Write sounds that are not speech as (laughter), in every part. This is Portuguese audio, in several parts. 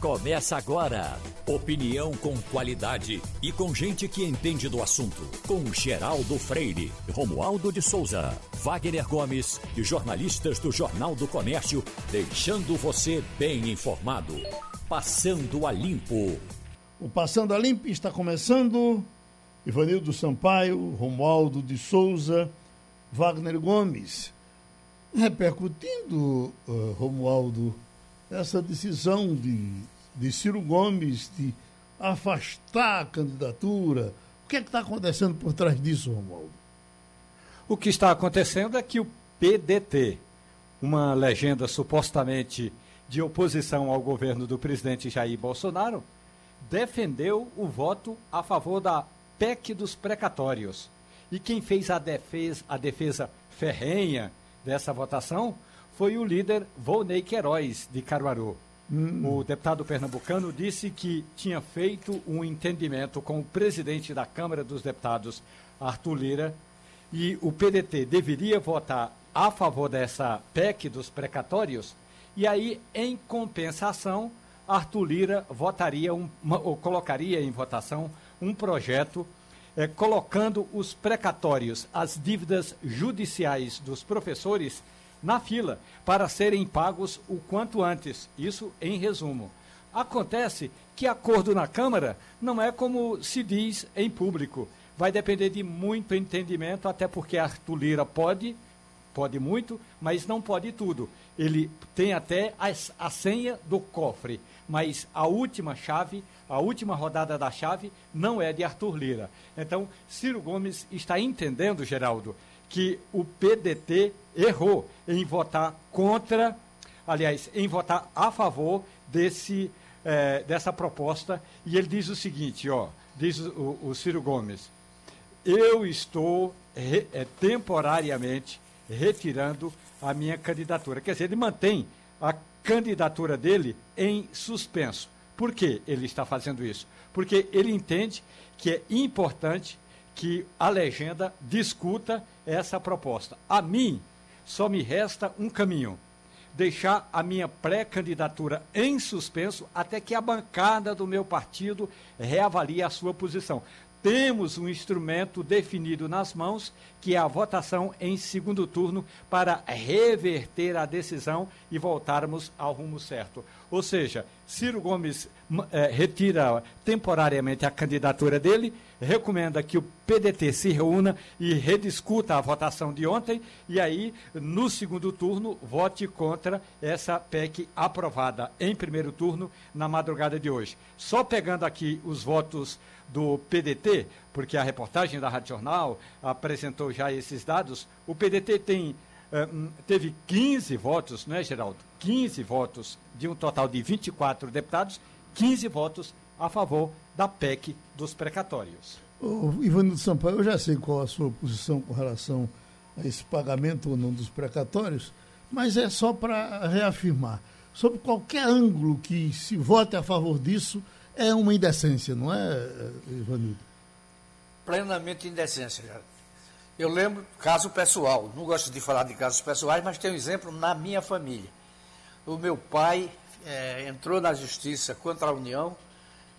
Começa agora. Opinião com qualidade e com gente que entende do assunto. Com Geraldo Freire, Romualdo de Souza, Wagner Gomes e jornalistas do Jornal do Comércio, deixando você bem informado. Passando a Limpo. O Passando a Limpo está começando. Ivanildo Sampaio, Romualdo de Souza, Wagner Gomes. Repercutindo, uh, Romualdo, essa decisão de, de Ciro Gomes de afastar a candidatura. O que é que está acontecendo por trás disso, Romualdo? O que está acontecendo é que o PDT, uma legenda supostamente de oposição ao governo do presidente Jair Bolsonaro, defendeu o voto a favor da PEC dos precatórios. E quem fez a defesa, a defesa ferrenha dessa votação foi o líder Volney Queiroz, de Caruaru. Hum. O deputado pernambucano disse que tinha feito um entendimento com o presidente da Câmara dos Deputados, Arthur Lira, e o PDT deveria votar a favor dessa PEC dos precatórios, e aí, em compensação, Arthur Lira votaria um, ou colocaria em votação um projeto é, colocando os precatórios, as dívidas judiciais dos professores na fila para serem pagos o quanto antes. Isso em resumo. Acontece que acordo na Câmara não é como se diz em público. Vai depender de muito entendimento, até porque Arthur Lira pode, pode muito, mas não pode tudo. Ele tem até a, a senha do cofre, mas a última chave, a última rodada da chave, não é de Arthur Lira. Então, Ciro Gomes está entendendo, Geraldo, que o PDT errou em votar contra, aliás, em votar a favor desse, é, dessa proposta. E ele diz o seguinte, ó, diz o, o Ciro Gomes, eu estou re, é, temporariamente retirando a minha candidatura. Quer dizer, ele mantém a candidatura dele em suspenso. Por que ele está fazendo isso? Porque ele entende que é importante que a legenda discuta essa proposta. A mim, só me resta um caminho: deixar a minha pré-candidatura em suspenso até que a bancada do meu partido reavalie a sua posição. Temos um instrumento definido nas mãos, que é a votação em segundo turno, para reverter a decisão e voltarmos ao rumo certo. Ou seja, Ciro Gomes é, retira temporariamente a candidatura dele, recomenda que o PDT se reúna e rediscuta a votação de ontem e aí, no segundo turno, vote contra essa PEC aprovada em primeiro turno na madrugada de hoje. Só pegando aqui os votos do PDT, porque a reportagem da Rádio Jornal apresentou já esses dados, o PDT tem eh, hum, teve 15 votos, não é, Geraldo? 15 votos de um total de 24 deputados, 15 votos a favor da PEC dos precatórios. Ô, Ivanildo Sampaio, eu já sei qual a sua posição com relação a esse pagamento ou não dos precatórios, mas é só para reafirmar. Sob qualquer ângulo que se vote a favor disso, é uma indecência, não é, Ivanildo? Plenamente indecência, Eu lembro caso pessoal, não gosto de falar de casos pessoais, mas tem um exemplo na minha família. O meu pai é, entrou na justiça contra a União,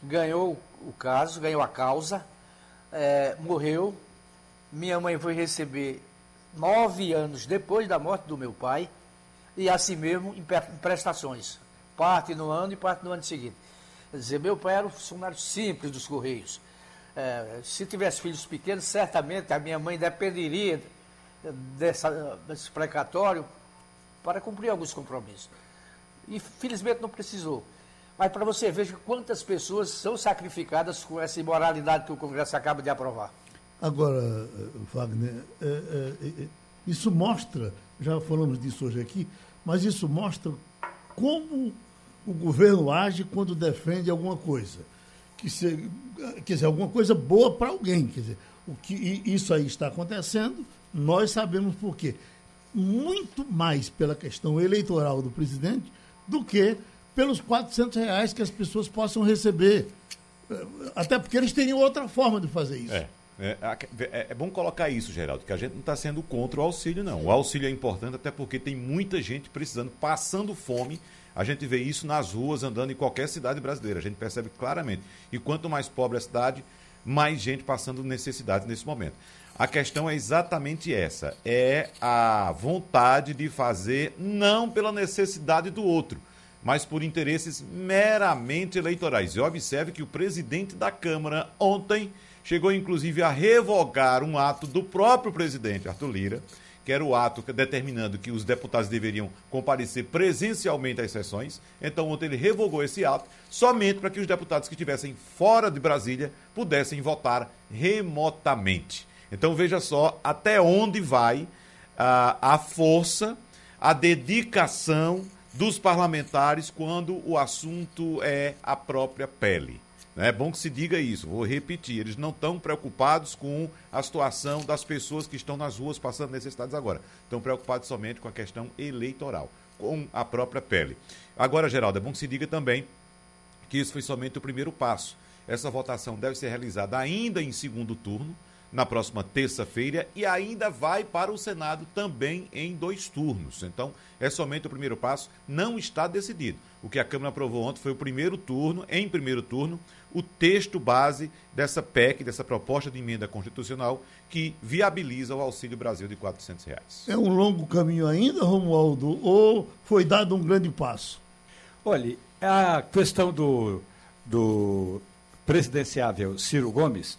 ganhou o caso, ganhou a causa, é, morreu. Minha mãe foi receber nove anos depois da morte do meu pai, e assim mesmo em prestações, parte no ano e parte no ano seguinte. Quer dizer, meu pai era um funcionário simples dos Correios. É, se tivesse filhos pequenos, certamente a minha mãe dependeria dessa, desse precatório para cumprir alguns compromissos. E felizmente não precisou. Mas para você ver quantas pessoas são sacrificadas com essa imoralidade que o Congresso acaba de aprovar. Agora, Wagner, é, é, é, isso mostra, já falamos disso hoje aqui, mas isso mostra como o governo age quando defende alguma coisa. Que se, quer dizer, alguma coisa boa para alguém. Quer dizer, o que isso aí está acontecendo, nós sabemos por quê. Muito mais pela questão eleitoral do presidente do que pelos 400 reais que as pessoas possam receber. Até porque eles teriam outra forma de fazer isso. É. É, é, é, bom colocar isso, Geraldo, que a gente não está sendo contra o auxílio, não. O auxílio é importante até porque tem muita gente precisando, passando fome A gente vê isso nas ruas, andando em qualquer cidade brasileira. A gente percebe claramente. E quanto mais pobre a cidade, mais gente passando necessidade nesse momento. A questão é exatamente essa: é a vontade de fazer não pela necessidade do outro, mas por interesses meramente eleitorais. E observe que o presidente da Câmara ontem chegou inclusive a revogar um ato do próprio presidente Arthur Lira, que era o ato determinando que os deputados deveriam comparecer presencialmente às sessões. Então, ontem ele revogou esse ato somente para que os deputados que estivessem fora de Brasília pudessem votar remotamente. Então veja só até onde vai a, a força, a dedicação dos parlamentares quando o assunto é a própria pele. É bom que se diga isso, vou repetir, eles não estão preocupados com a situação das pessoas que estão nas ruas passando necessidades agora. Estão preocupados somente com a questão eleitoral, com a própria pele. Agora, Geraldo, é bom que se diga também que isso foi somente o primeiro passo. Essa votação deve ser realizada ainda em segundo turno, na próxima terça-feira e ainda vai para o Senado também em dois turnos. Então, é somente o primeiro passo, não está decidido. O que a Câmara aprovou ontem foi o primeiro turno, em primeiro turno, o texto base dessa PEC, dessa proposta de emenda constitucional que viabiliza o Auxílio Brasil de 400 reais. É um longo caminho ainda, Romualdo, ou foi dado um grande passo? Olha, a questão do, do presidenciável Ciro Gomes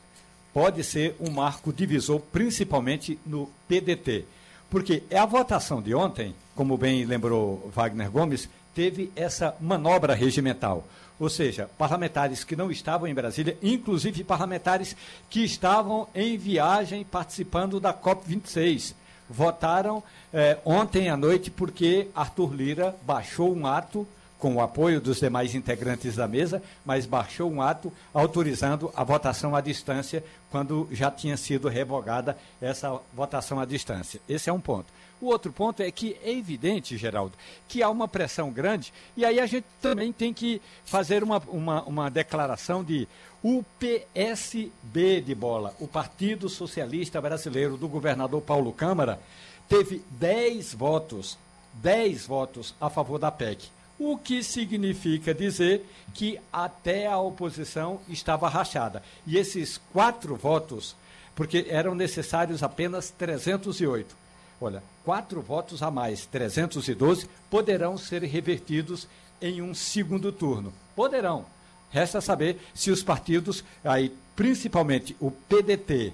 pode ser um marco divisor, principalmente no PDT. Porque a votação de ontem, como bem lembrou Wagner Gomes, teve essa manobra regimental. Ou seja, parlamentares que não estavam em Brasília, inclusive parlamentares que estavam em viagem participando da COP26, votaram eh, ontem à noite porque Arthur Lira baixou um ato com o apoio dos demais integrantes da mesa, mas baixou um ato autorizando a votação à distância, quando já tinha sido revogada essa votação à distância. Esse é um ponto. O outro ponto é que é evidente, Geraldo, que há uma pressão grande, e aí a gente também tem que fazer uma, uma, uma declaração de o PSB de bola, o Partido Socialista Brasileiro do governador Paulo Câmara, teve 10 votos, 10 votos a favor da PEC o que significa dizer que até a oposição estava rachada. E esses quatro votos, porque eram necessários apenas 308. Olha, quatro votos a mais, 312, poderão ser revertidos em um segundo turno. Poderão. Resta saber se os partidos, aí principalmente o PDT,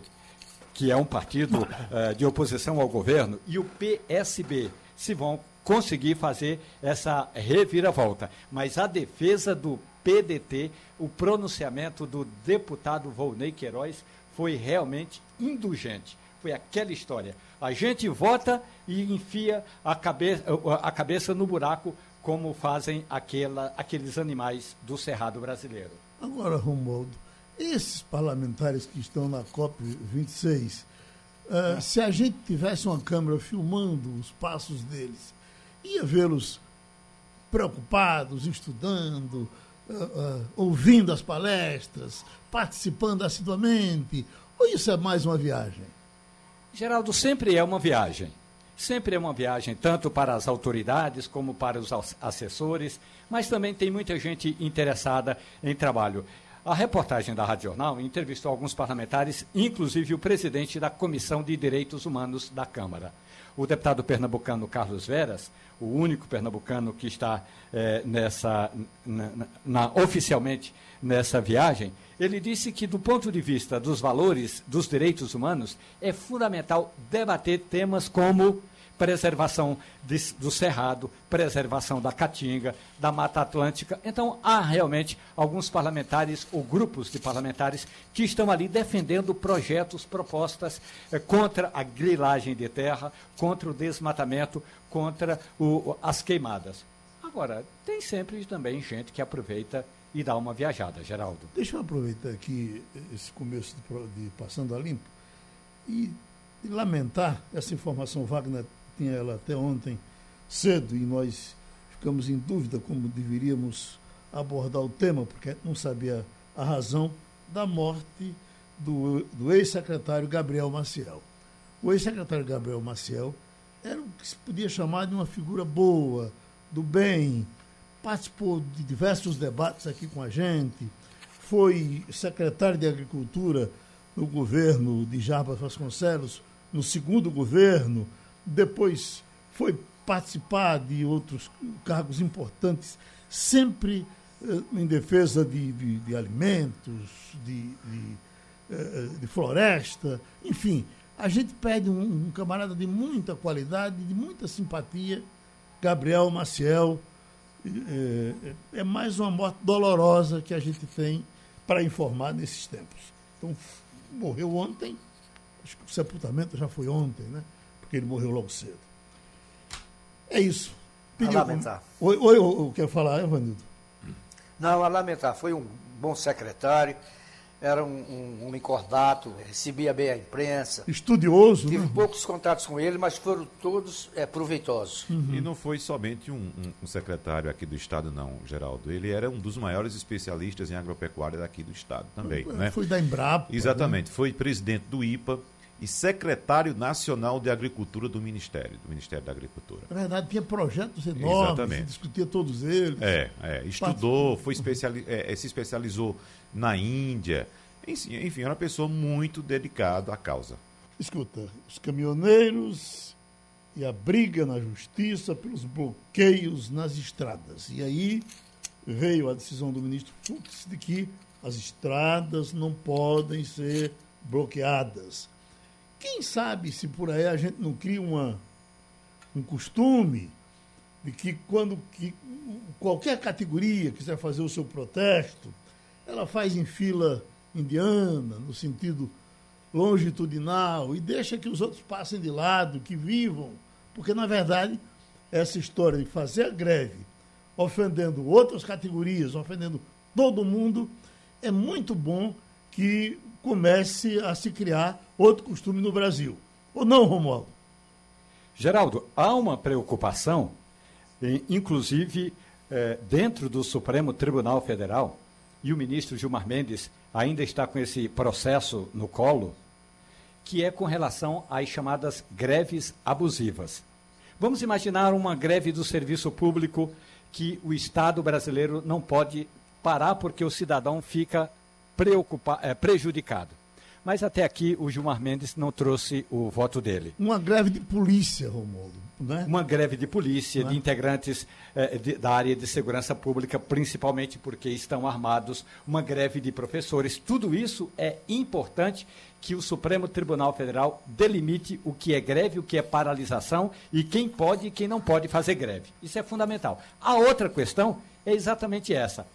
que é um partido uh, (laughs) de oposição ao governo, e o PSB, se vão conseguir fazer essa reviravolta. Mas a defesa do PDT, o pronunciamento do deputado Volney Queiroz foi realmente indulgente. Foi aquela história. A gente vota e enfia a cabeça, a cabeça no buraco, como fazem aquela, aqueles animais do Cerrado brasileiro. Agora, Romualdo, esses parlamentares que estão na COP26, uh, se a gente tivesse uma câmera filmando os passos deles, ia vê-los preocupados, estudando, uh, uh, ouvindo as palestras, participando assiduamente? Ou isso é mais uma viagem? Geraldo, sempre é uma viagem. Sempre é uma viagem, tanto para as autoridades como para os assessores, mas também tem muita gente interessada em trabalho. A reportagem da Rádio Jornal entrevistou alguns parlamentares, inclusive o presidente da Comissão de Direitos Humanos da Câmara. O deputado pernambucano Carlos Veras o único pernambucano que está é, nessa, na, na, oficialmente nessa viagem, ele disse que, do ponto de vista dos valores dos direitos humanos, é fundamental debater temas como preservação de, do cerrado, preservação da caatinga, da Mata Atlântica. Então, há realmente alguns parlamentares ou grupos de parlamentares que estão ali defendendo projetos, propostas eh, contra a grilagem de terra, contra o desmatamento, contra o, as queimadas. Agora, tem sempre também gente que aproveita e dá uma viajada, Geraldo. Deixa eu aproveitar aqui esse começo de, de Passando a Limpo e, e lamentar essa informação, Wagner tinha ela até ontem cedo e nós ficamos em dúvida como deveríamos abordar o tema, porque não sabia a razão da morte do, do ex-secretário Gabriel Maciel. O ex-secretário Gabriel Maciel era o que se podia chamar de uma figura boa, do bem, participou de diversos debates aqui com a gente, foi secretário de Agricultura no governo de Jarbas Vasconcelos, no segundo governo, depois foi participar de outros cargos importantes, sempre eh, em defesa de, de, de alimentos, de, de, eh, de, floresta, enfim. A gente pede um, um, camarada de muita qualidade, de muita simpatia, Gabriel Maciel. Eh, é mais uma morte dolorosa que a gente tem para informar nesses tempos. Então, morreu ontem, acho que o sepultamento já foi ontem, né? Porque ele morreu logo cedo. É isso. Pediu, a lamentar. Oi, oi, oi, quer falar, Evanildo? Não, a lamentar. Foi um bom secretário, era um, um cordato, recebia bem a imprensa. Estudioso, Tive né? poucos contatos com ele, mas foram todos é, proveitosos. Uhum. E não foi somente um, um, um, secretário aqui do Estado, não, Geraldo. Ele era um dos maiores especialistas em agropecuária daqui do Estado também. Foi, né? foi da Embrapa. Exatamente. Né? Foi presidente do IPA e secretário nacional de Agricultura do Ministério, do Ministério da Agricultura. É verdade, tinha projetos enormes, Exatamente. discutia todos eles. É, é estudou, foi especiali é, é, se especializou na Índia. Enfim, enfim, era uma pessoa muito dedicada à causa. Escuta, os caminhoneiros e a briga na justiça pelos bloqueios nas estradas. E aí veio a decisão do ministro Fux de que as estradas não podem ser bloqueadas quem sabe se por aí a gente não cria uma, um costume de que quando que qualquer categoria quiser fazer o seu protesto, ela faz em fila indiana, no sentido longitudinal, e deixa que os outros passem de lado, que vivam. Porque, na verdade, essa história de fazer a greve, ofendendo outras categorias, ofendendo todo mundo, é muito bom que comece a se criar outro costume no Brasil. Ou não, Romualdo? Geraldo, há uma preocupação, inclusive eh, dentro do Supremo Tribunal Federal, e o ministro Gilmar Mendes ainda está com esse processo no colo, que é com relação às chamadas greves abusivas. Vamos imaginar uma greve do serviço público que o Estado brasileiro não pode parar porque o cidadão fica preocupa, é, prejudicado. Mas até aqui o Gilmar Mendes não trouxe o voto dele. Uma greve de polícia, Romualdo. Né? Uma greve de polícia, de é? integrantes eh, de, da área de segurança pública, principalmente porque estão armados, uma greve de professores. Tudo isso é importante que o Supremo Tribunal Federal delimite o que é greve, o que é paralisação e quem pode e quem não pode fazer greve. Isso é fundamental. A outra questão é exatamente essa.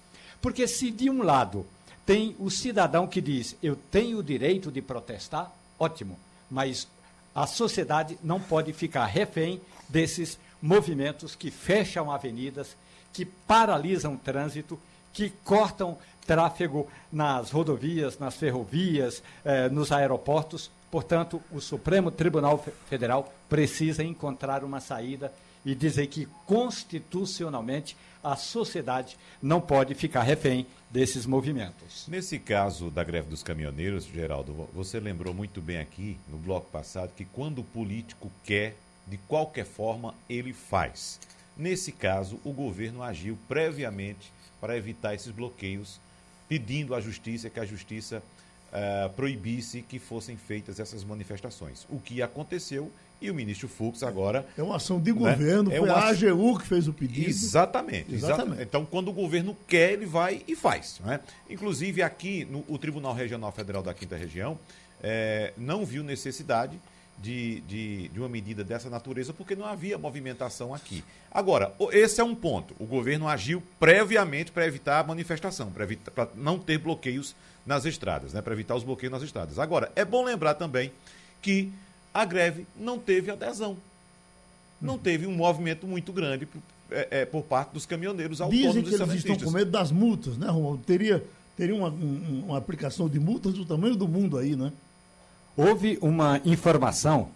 Porque se de um lado tem o cidadão que diz: eu tenho o direito de protestar, ótimo, mas a sociedade não pode ficar refém desses movimentos que fecham avenidas, que paralisam o trânsito, que cortam tráfego nas rodovias, nas ferrovias, eh, nos aeroportos. Portanto, o Supremo Tribunal Federal precisa encontrar uma saída e dizer que constitucionalmente a sociedade não pode ficar refém desses movimentos. Nesse caso da greve dos caminhoneiros, Geraldo, você lembrou muito bem aqui no bloco passado que quando o político quer, de qualquer forma, ele faz. Nesse caso, o governo agiu previamente para evitar esses bloqueios, pedindo à justiça que a justiça uh, proibisse que fossem feitas essas manifestações. O que aconteceu e o ministro Fux agora. É uma ação de né? governo, é foi a AGU que fez o pedido. Exatamente, exatamente. Então, quando o governo quer, ele vai e faz. Né? Inclusive, aqui, no, o Tribunal Regional Federal da Quinta Região é, não viu necessidade de, de, de, uma medida dessa natureza, porque não havia movimentação aqui. Agora, esse é um ponto. O governo agiu previamente para evitar a manifestação, para não ter bloqueios nas estradas, né? para evitar os bloqueios nas estradas. Agora, é bom lembrar também que a greve não teve adesão. Não uhum. teve um movimento muito grande por, é, é, por parte dos caminhoneiros autônomos Dizem que eles estão com medo das multas, né, Romualdo? Teria, teria uma, um, uma aplicação de multas do tamanho do mundo aí, né? Houve uma informação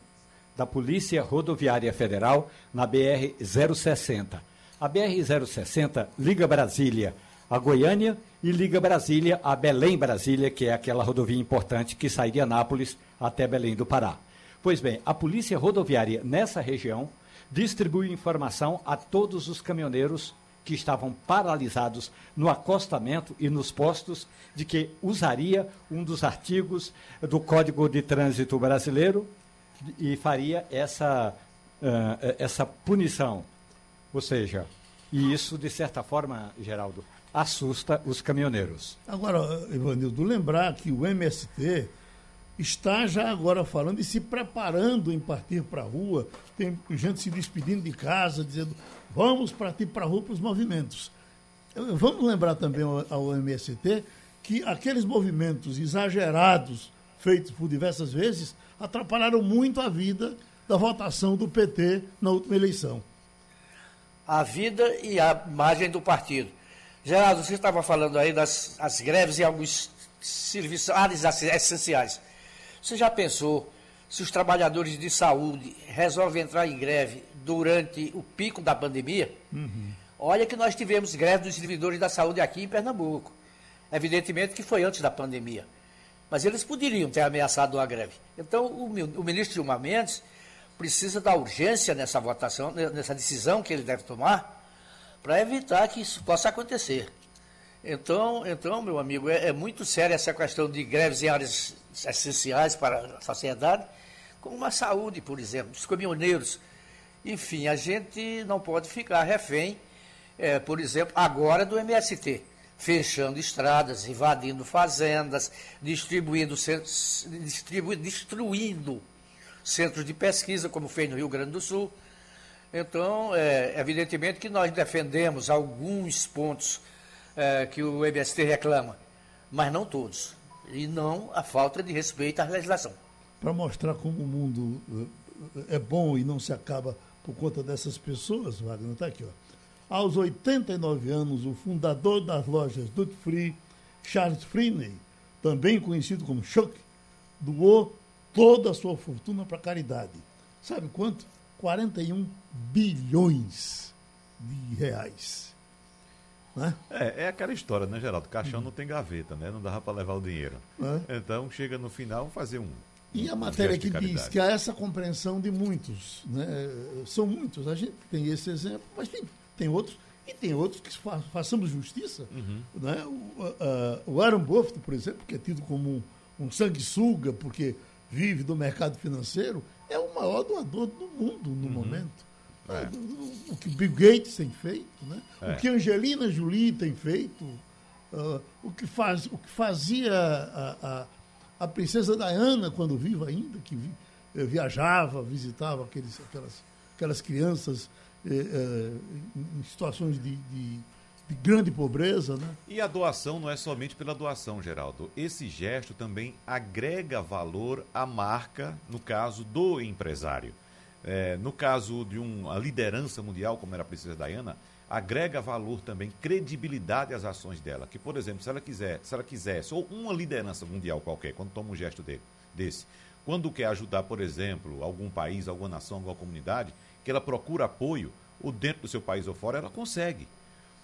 da Polícia Rodoviária Federal na BR-060. A BR-060 liga Brasília a Goiânia e liga Brasília a Belém, Brasília, que é aquela rodovia importante que sai de Anápolis até Belém do Pará. Pois bem, a Polícia Rodoviária nessa região distribui informação a todos os caminhoneiros que estavam paralisados no acostamento e nos postos, de que usaria um dos artigos do Código de Trânsito Brasileiro e faria essa, uh, essa punição. Ou seja, e isso, de certa forma, Geraldo, assusta os caminhoneiros. Agora, Ivanildo, lembrar que o MST está já agora falando e se preparando em partir para a rua. Tem gente se despedindo de casa, dizendo vamos partir para a rua para os movimentos. Vamos lembrar também ao, MST que aqueles movimentos exagerados feitos por diversas vezes atrapalharam muito a vida da votação do PT na última eleição. A vida e a margem do partido. Geraldo, você estava falando aí das as greves em alguns serviços, áreas essenciais. Você já pensou se os trabalhadores de saúde resolvem entrar em greve durante o pico da pandemia? Uhum. Olha que nós tivemos greve dos servidores da saúde aqui em Pernambuco. Evidentemente que foi antes da pandemia. Mas eles poderiam ter ameaçado uma greve. Então, o, o ministro Gilmar Mendes precisa da urgência nessa votação, nessa decisão que ele deve tomar, para evitar que isso possa acontecer. Então, então meu amigo, é, é muito séria essa questão de greves em áreas essenciais para a sociedade, como a saúde, por exemplo, dos caminhoneiros. Enfim, a gente não pode ficar refém, é, por exemplo, agora do MST, fechando estradas, invadindo fazendas, distribuindo, distribu, destruindo centros de pesquisa, como fez no Rio Grande do Sul. Então, é, evidentemente que nós defendemos alguns pontos é, que o MST reclama, mas não todos. E não a falta de respeito à legislação. Para mostrar como o mundo é bom e não se acaba por conta dessas pessoas, Wagner, está aqui. Ó. Aos 89 anos, o fundador das lojas Duty Free, Charles Freeney, também conhecido como Chuck, doou toda a sua fortuna para caridade. Sabe quanto? 41 bilhões de reais. Né? É, é aquela história, né, Geraldo? Caixão não tem gaveta, né? Não dava para levar o dinheiro. É. Então, chega no final, fazer um. E a matéria que diz que há essa compreensão de muitos, né? São muitos. A gente tem esse exemplo, mas tem, tem outros. E tem outros que fa façamos justiça. Uhum. Né? O, uh, o Aaron Buffett, por exemplo, que é tido como um, um sanguessuga, porque vive do mercado financeiro, é o maior doador do mundo no uhum. momento. É. O que Bill Gates tem feito, né? É. o que Angelina Jolie tem feito, uh, o, que faz, o que fazia a, a, a, princesa Diana quando viva ainda, que vi, eh, viajava, visitava aqueles, aquelas, aquelas crianças eh, eh, em situações de, de, de, grande pobreza. Né? E a doação não é somente pela doação, Geraldo. Esse gesto também agrega valor à marca, no caso do empresário. É, no caso de uma liderança mundial, como era a princesa Diana, agrega valor também, credibilidade às ações dela. Que, por exemplo, se ela quiser, se ela quisesse, ou uma liderança mundial qualquer, quando toma um gesto desse, quando quer ajudar, por exemplo, algum país, alguma nação, alguma comunidade, que ela procura apoio, ou dentro do seu país ou fora, ela consegue.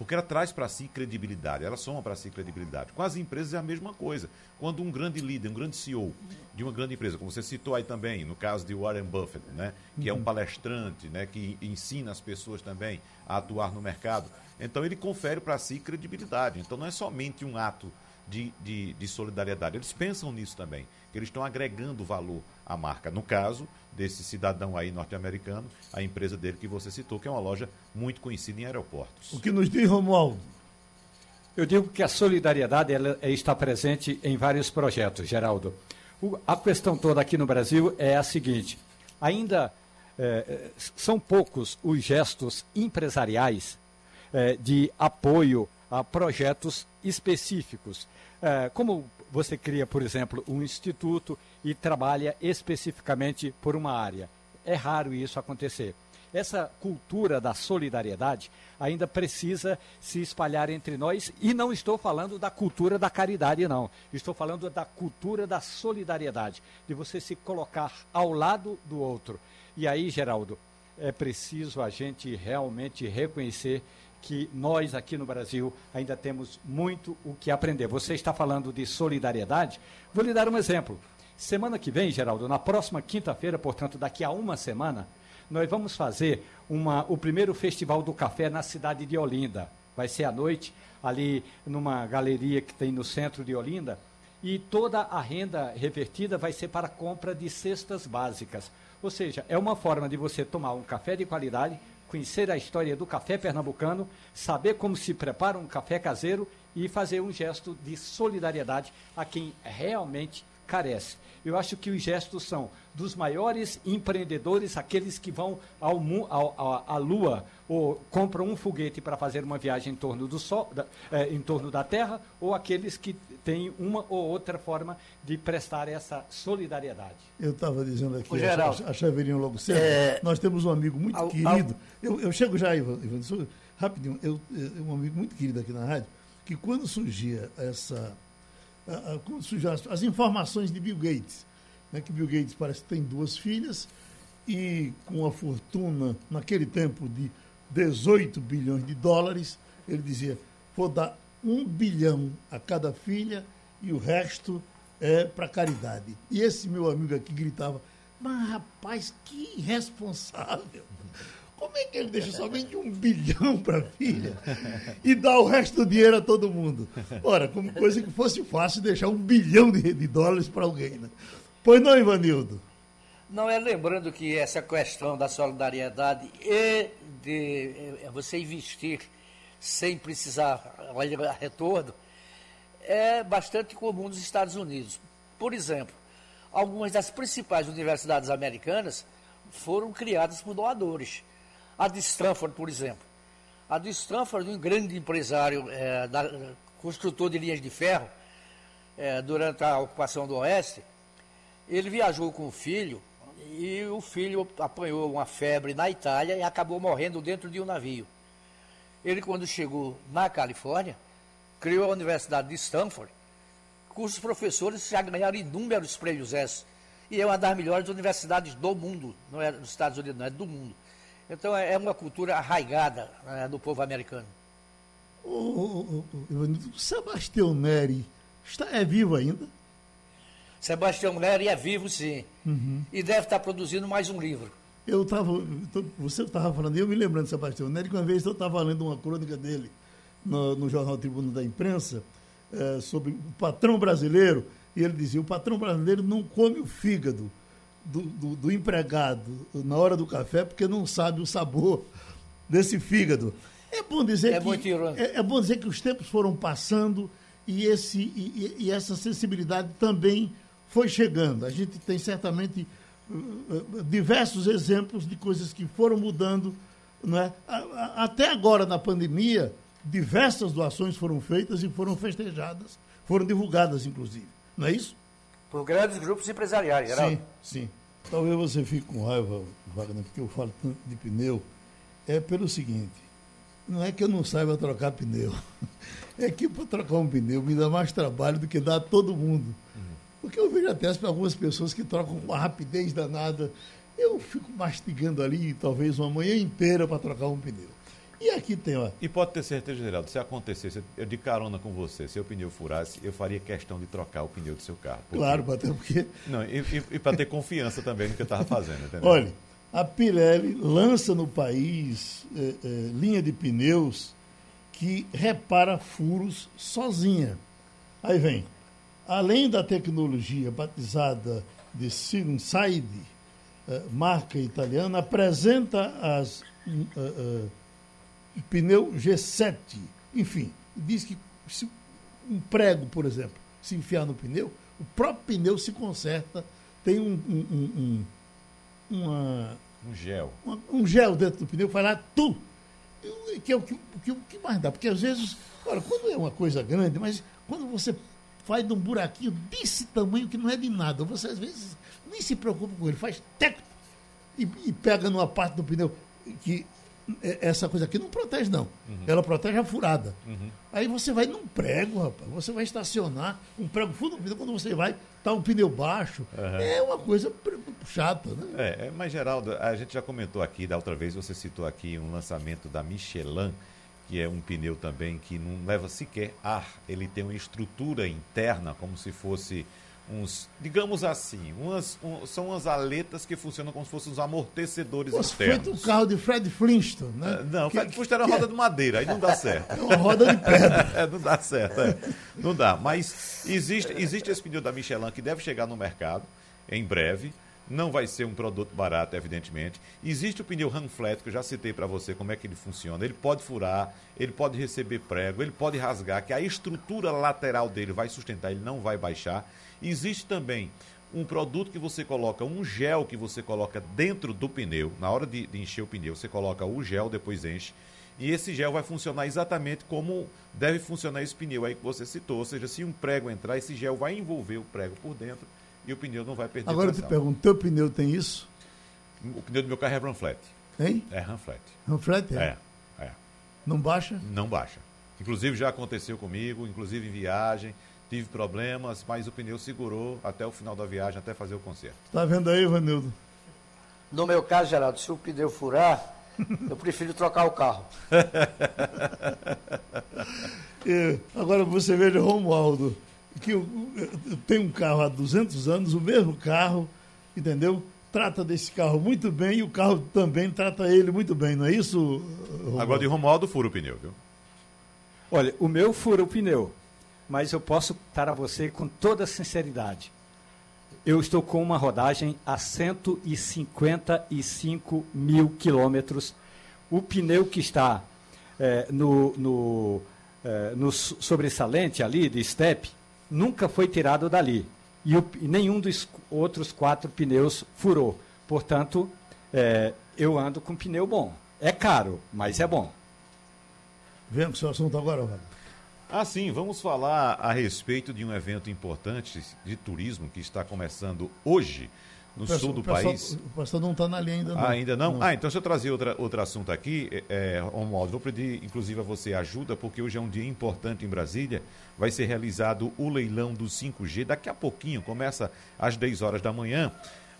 Porque ela traz para si credibilidade, ela soma para si credibilidade. Com as empresas é a mesma coisa. Quando um grande líder, um grande CEO de uma grande empresa, como você citou aí também, no caso de Warren Buffett, né, que é um uhum. palestrante, né, que ensina as pessoas também a atuar no mercado, então ele confere para si credibilidade. Então não é somente um ato de, de, de solidariedade, eles pensam nisso também, que eles estão agregando valor à marca. No caso, desse cidadão aí norte-americano, a empresa dele que você citou, que é uma loja muito conhecida em aeroportos. O que nos diz, Romualdo? Eu digo que a solidariedade ela está presente em vários projetos, Geraldo. O, a questão toda aqui no Brasil é a seguinte: ainda é, são poucos os gestos empresariais é, de apoio a projetos específicos. É, como você cria, por exemplo, um instituto e trabalha especificamente por uma área. É raro isso acontecer. Essa cultura da solidariedade ainda precisa se espalhar entre nós e não estou falando da cultura da caridade, não. Estou falando da cultura da solidariedade, de você se colocar ao lado do outro. E aí, Geraldo, é preciso a gente realmente reconhecer que nós aqui no Brasil ainda temos muito o que aprender. Você está falando de solidariedade? Vou lhe dar um exemplo. Semana que vem, Geraldo, na próxima quinta-feira, portanto, daqui a uma semana, nós vamos fazer uma, o primeiro festival do café na cidade de Olinda. Vai ser à noite, ali numa galeria que tem no centro de Olinda. E toda a renda revertida vai ser para compra de cestas básicas. Ou seja, é uma forma de você tomar um café de qualidade, conhecer a história do café pernambucano, saber como se prepara um café caseiro e fazer um gesto de solidariedade a quem realmente carece. Eu acho que os gestos são dos maiores empreendedores, aqueles que vão ao, ao, à Lua ou compram um foguete para fazer uma viagem em torno do Sol, da, é, em torno da Terra, ou aqueles que têm uma ou outra forma de prestar essa solidariedade. Eu estava dizendo aqui, a, a Chaveirinho logo cedo, é... nós temos um amigo muito ao, querido. Ao... Eu, eu, chego já, Ivan, Ivan rapidinho, eu, eu, um amigo muito querido aqui na rádio, que quando surgia essa. As informações de Bill Gates, né, que Bill Gates parece que tem duas filhas e com a fortuna, naquele tempo, de 18 bilhões de dólares, ele dizia: vou dar um bilhão a cada filha e o resto é para caridade. E esse meu amigo aqui gritava: mas rapaz, que irresponsável! Como é que ele deixa somente um bilhão para a filha e dá o resto do dinheiro a todo mundo? Ora, como coisa que fosse fácil deixar um bilhão de, de dólares para alguém, né? Pois não, Ivanildo? Não, é lembrando que essa questão da solidariedade e de é, você investir sem precisar retorno é bastante comum nos Estados Unidos. Por exemplo, algumas das principais universidades americanas foram criadas por doadores. A de Stanford, por exemplo. A de Stanford, um grande empresário, é, da, construtor de linhas de ferro, é, durante a ocupação do Oeste, ele viajou com o filho e o filho apanhou uma febre na Itália e acabou morrendo dentro de um navio. Ele, quando chegou na Califórnia, criou a Universidade de Stanford, cujos professores já ganharam inúmeros prêmios S. E é uma das melhores universidades do mundo, não é dos Estados Unidos, não é do mundo. Então é uma cultura arraigada né, do povo americano. O, Sebastião Neri está, é vivo ainda? Sebastião Neri é vivo, sim. Uhum. E deve estar produzindo mais um livro. Eu estava, você estava falando, eu me lembrando de Sebastião Neri, que uma vez eu estava lendo uma crônica dele no, no jornal Tribuna da Imprensa é, sobre o patrão brasileiro, e ele dizia: o patrão brasileiro não come o fígado do, do, do empregado na hora do café porque não sabe o sabor desse fígado. É bom dizer é que é, é, bom dizer que os tempos foram passando e, esse, e, e essa sensibilidade também foi chegando. A gente tem certamente uh, uh, diversos exemplos de coisas que foram mudando. É? Até agora, na pandemia, diversas doações foram feitas e foram festejadas, foram divulgadas, inclusive. Não é isso? Por grandes grupos empresariais, Geraldo. Sim, sim. Talvez você fique com raiva, Wagner, porque eu falo tanto de pneu. É pelo seguinte: não é que eu não saiba trocar pneu. (laughs) É que para trocar um pneu me dá mais trabalho do que dá a todo mundo. Porque eu vejo até algumas pessoas que trocam com uma rapidez danada. Eu fico mastigando ali talvez uma manhã inteira para trocar um pneu. E aqui tem, ó. E pode ter certeza, Geraldo, se acontecesse, eu de carona com você, se o pneu furasse, eu faria questão de trocar o pneu do seu carro. Porque... Claro, até porque. Não, e, e, e para ter confiança também no que eu estava fazendo, entendeu? Olha, a Pirelli lança no país é, é, linha de pneus que repara furos sozinha. Aí vem além da tecnologia batizada de Side, uh, marca italiana, apresenta as uh, uh, pneu G7. Enfim, diz que se um prego, por exemplo, se enfiar no pneu, o próprio pneu se conserta, tem um, um, um, uma, um gel. Uma, um gel dentro do pneu, vai lá, tu! Que é o que, que, que mais dá, porque às vezes, olha, quando é uma coisa grande, mas quando você faz de um buraquinho desse tamanho que não é de nada. Você às vezes nem se preocupa com ele, faz teco e, e pega numa parte do pneu que essa coisa aqui não protege, não. Uhum. Ela protege a furada. Uhum. Aí você vai num prego, rapaz. Você vai estacionar, um prego fundo quando você vai, tá um pneu baixo. Uhum. É uma coisa chata, né? É, é, mas, Geraldo, a gente já comentou aqui, da outra vez você citou aqui um lançamento da Michelin que é um pneu também que não leva sequer ar, ele tem uma estrutura interna como se fosse uns, digamos assim, umas, um, são umas aletas que funcionam como se fossem os amortecedores Fosse internos. feito um carro de Fred Flintstone, né? É, Não, Que- Fred Flintstone era uma roda de madeira, aí não dá certo. (laughs) É uma roda de pedra. (laughs) É, não dá certo, é. Não dá. Mas existe, existe esse pneu da Michelin que deve chegar no mercado em breve. Não vai ser um produto barato, evidentemente. Existe o pneu Ranflet, que eu já citei para você como é que ele funciona. Ele pode furar, ele pode receber prego, ele pode rasgar, que a estrutura lateral dele vai sustentar, ele não vai baixar. Existe também um produto que você coloca, um gel que você coloca dentro do pneu. Na hora de, de encher o pneu, você coloca o gel, depois enche. E esse gel vai funcionar exatamente como deve funcionar esse pneu aí que você citou. Ou seja, se um prego entrar, esse gel vai envolver o prego por dentro e o pneu não vai perder Agora eu te tração. pergunto, teu pneu tem isso? O pneu do meu carro é Ranflet. Hein? É Ranflet. Ranflet? É, é. Não baixa? Não baixa. Inclusive já aconteceu comigo, inclusive em viagem. Tive problemas, mas o pneu segurou até o final da viagem, até fazer o conserto. Tá vendo aí, Vanildo? No meu caso, Geraldo, se o pneu furar, eu prefiro trocar o carro. É, (laughs) agora você veja, Romualdo, que eu, eu tenho um carro há 200 anos, o mesmo carro, entendeu? Trata desse carro muito bem e o carro também trata ele muito bem, não é isso, Romualdo? Agora de Romualdo fura o pneu, viu? Olha, o meu fura o pneu, mas eu posso estar a você com toda sinceridade. Eu estou com uma rodagem a 155 mil quilômetros. O pneu que está eh, no, no, eh, no so- sobressalente ali, de step, nunca foi tirado dali. E, o- nenhum dos outros quatro pneus furou. Portanto, eh, eu ando com pneu bom. É caro, mas é bom. Vem com o seu assunto agora, Romualdo. Ah, sim, vamos falar a respeito de um evento importante de turismo que está começando hoje no Pessoal- sul do pessoal- país. O pastor não está na linha ainda não. Ah, ainda não? Ah, então se eu trazer outra, outro assunto aqui, é, é, Romualdo, vou pedir inclusive a você ajuda, porque hoje é um dia importante em Brasília. Vai ser realizado o leilão do 5G. Daqui a pouquinho, começa às 10 horas da manhã,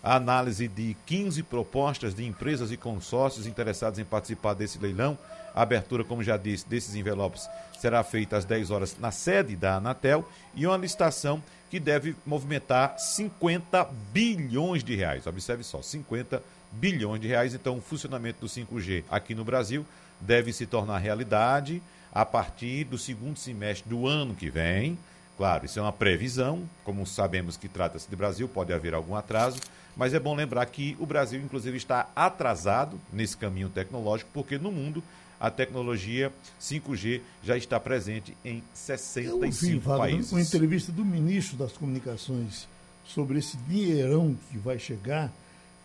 a análise de 15 propostas de empresas e consórcios interessados em participar desse leilão. A abertura, como já disse, desses envelopes será feita às 10 horas na sede da Anatel e uma licitação que deve movimentar 50 bilhões de reais. Observe só, 50 bilhões de reais. Então, o funcionamento do 5G aqui no Brasil deve se tornar realidade a partir do segundo semestre do ano que vem. Claro, isso é uma previsão, como sabemos que trata-se de Brasil, pode haver algum atraso, mas é bom lembrar que o Brasil, inclusive, está atrasado nesse caminho tecnológico, porque no mundo a tecnologia 5G já está presente em Eu 65 ouvi, Wagner, países. uma entrevista do ministro das Comunicações sobre esse dinheirão que vai chegar,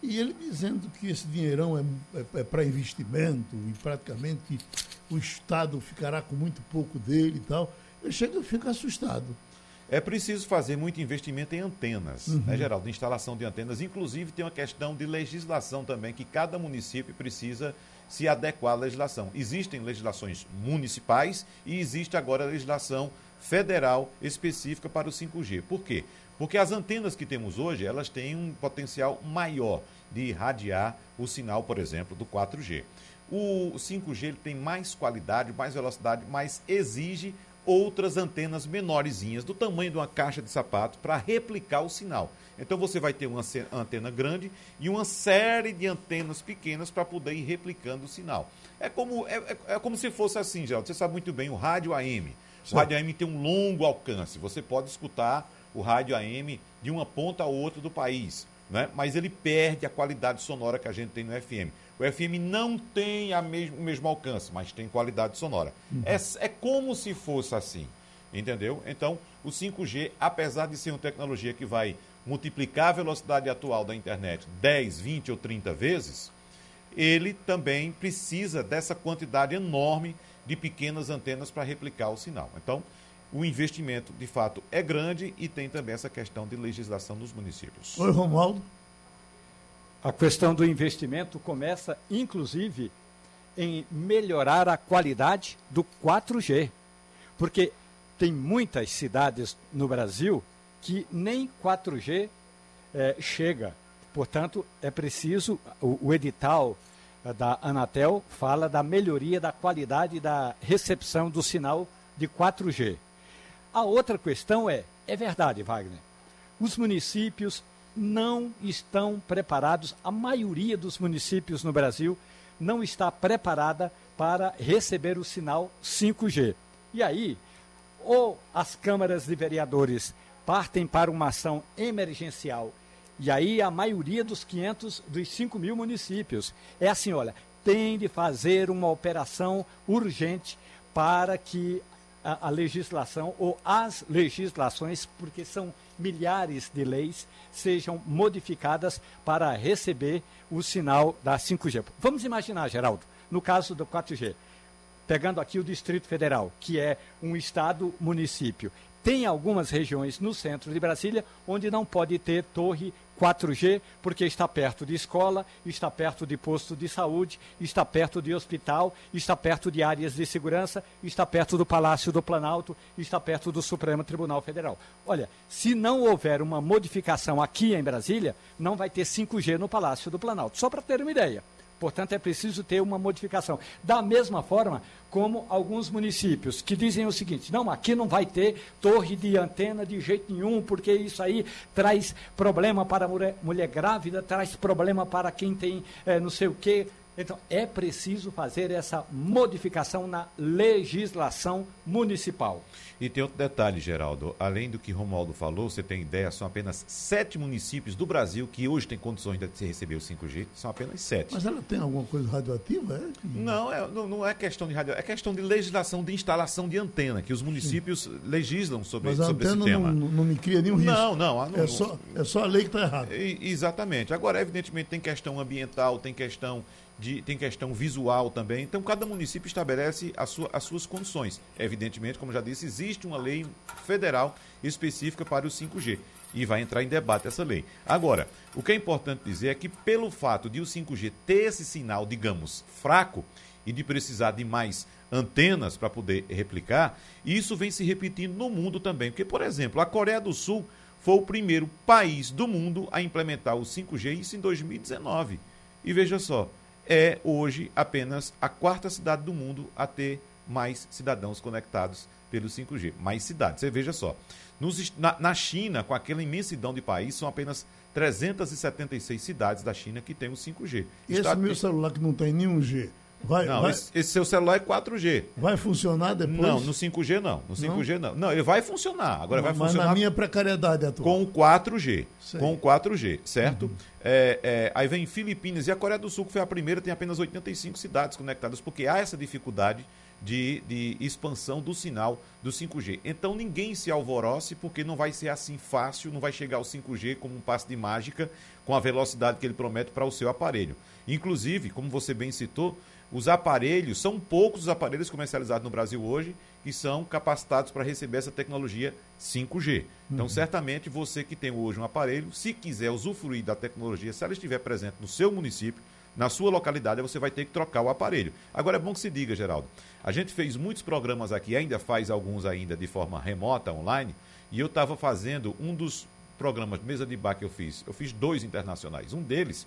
e ele dizendo que esse dinheirão é, é, para investimento e praticamente o Estado ficará com muito pouco dele e tal. Eu chego e fico assustado. É preciso fazer muito investimento em antenas, né, Geraldo? Instalação de antenas. Inclusive, tem uma questão de legislação também, que cada município precisa se adequar à legislação. Existem legislações municipais e existe agora a legislação federal específica para o 5G. Por quê? Porque as antenas que temos hoje, elas têm um potencial maior de irradiar o sinal, por exemplo, do 4G. O 5G ele tem mais qualidade, mais velocidade, mas exige outras antenas menorzinhas, do tamanho de uma caixa de sapato, para replicar o sinal. Então você vai ter uma antena grande e uma série de antenas pequenas para poder ir replicando o sinal. É como, é, é- é como se fosse assim, Geraldo. Você sabe muito bem, o rádio AM. O Sim. rádio AM tem um longo alcance. Você pode escutar o rádio AM de uma ponta a outra do país. Né? Mas ele perde a qualidade sonora que a gente tem no FM. O FM não tem a mes- o mesmo alcance, mas tem qualidade sonora. É, é como se fosse assim, entendeu? Então, o 5G, apesar de ser uma tecnologia que vai multiplicar a velocidade atual da internet 10, 20 ou 30 vezes, ele também precisa dessa quantidade enorme de pequenas antenas para replicar o sinal. Então, o investimento, de fato, é grande e tem também essa questão de legislação nos municípios. Oi, Romualdo. A questão do investimento começa, inclusive, em melhorar a qualidade do 4G. Porque tem muitas cidades no Brasil que nem 4G eh, chega. Portanto, é preciso, o, o edital eh, da Anatel fala da melhoria da qualidade da recepção do sinal de 4G. A outra questão é, é verdade, Wagner, os municípios não estão preparados, a maioria dos municípios no Brasil não está preparada para receber o sinal 5G. E aí, ou as câmaras de vereadores partem para uma ação emergencial, e aí a maioria dos 500, dos 5 mil municípios, é assim, olha, tem de fazer uma operação urgente para que a, a legislação ou as legislações, porque são milhares de leis, sejam modificadas para receber o sinal da 5G. Vamos imaginar, Geraldo, no caso do 4G, pegando aqui o Distrito Federal, que é um estado-município. Tem algumas regiões no centro de Brasília onde não pode ter torre 4G, porque está perto de escola, está perto de posto de saúde, está perto de hospital, está perto de áreas de segurança, está perto do Palácio do Planalto, está perto do Supremo Tribunal Federal. Olha, se não houver uma modificação aqui em Brasília, não vai ter 5G no Palácio do Planalto. Só para ter uma ideia. Portanto, é preciso ter uma modificação. Da mesma forma como alguns municípios que dizem o seguinte: não, aqui não vai ter torre de antena de jeito nenhum, porque isso aí traz problema para a mulher, mulher grávida, traz problema para quem tem é, não sei o quê. Então, é preciso fazer essa modificação na legislação municipal. E tem outro detalhe, Geraldo. Além do que Romualdo falou, você tem ideia, são apenas sete municípios do Brasil que hoje têm condições de receber o 5G. São apenas sete. Mas ela tem alguma coisa radioativa? É? Não, é, não, não, é questão de radio, é questão de legislação de instalação de antena, que os municípios Sim. legislam sobre, Mas a sobre esse tema. Não, não me cria nenhum risco. Não, não. não é, só, é só a lei que está errada. Exatamente. Agora, evidentemente, tem questão ambiental, tem questão de, tem questão visual também. Então, cada município estabelece sua, as suas condições. Evidentemente, como já disse, existe uma lei federal específica para o 5G e vai entrar em debate essa lei. Agora, o que é importante dizer é que, pelo fato de o 5G ter esse sinal, digamos, fraco e de precisar de mais antenas para poder replicar, isso vem se repetindo no mundo também. Porque, por exemplo, a Coreia do Sul foi o primeiro país do mundo a implementar o 5G, isso em 2019. E veja só, é hoje apenas a quarta cidade do mundo a ter mais cidadãos conectados pelo 5G. Mais cidades. Você veja só. Nos, na, na, China, com aquela imensidão de país, são apenas 376 cidades da China que têm o 5G. E esse meu celular que não tem nenhum G? Vai, não, vai... Esse, esse, seu celular é 4G. Vai funcionar depois? Não, no 5G não. No 5G não. Não, não ele vai funcionar. Agora mas, vai funcionar. Mas na minha precariedade atual. Com o 4G. Sei. Com o 4G, certo? Uhum. É, é, aí vem Filipinas e a Coreia do Sul, que foi a primeira, tem apenas 85 cidades conectadas, porque há essa dificuldade de, de expansão do sinal do 5G. Então ninguém se alvoroce, porque não vai ser assim fácil, não vai chegar ao 5G como um passe de mágica com a velocidade que ele promete para o seu aparelho. Inclusive, como você bem citou, os aparelhos, são poucos os aparelhos comercializados no Brasil hoje que são capacitados para receber essa tecnologia 5G. Então, uhum. certamente, você que tem hoje um aparelho, se quiser usufruir da tecnologia, se ela estiver presente no seu município, na sua localidade, você vai ter que trocar o aparelho. Agora, é bom que se diga, Geraldo, a gente fez muitos programas aqui, ainda faz alguns ainda de forma remota, online, e eu estava fazendo um dos programas de mesa de bar que eu fiz. Eu fiz dois internacionais. Um deles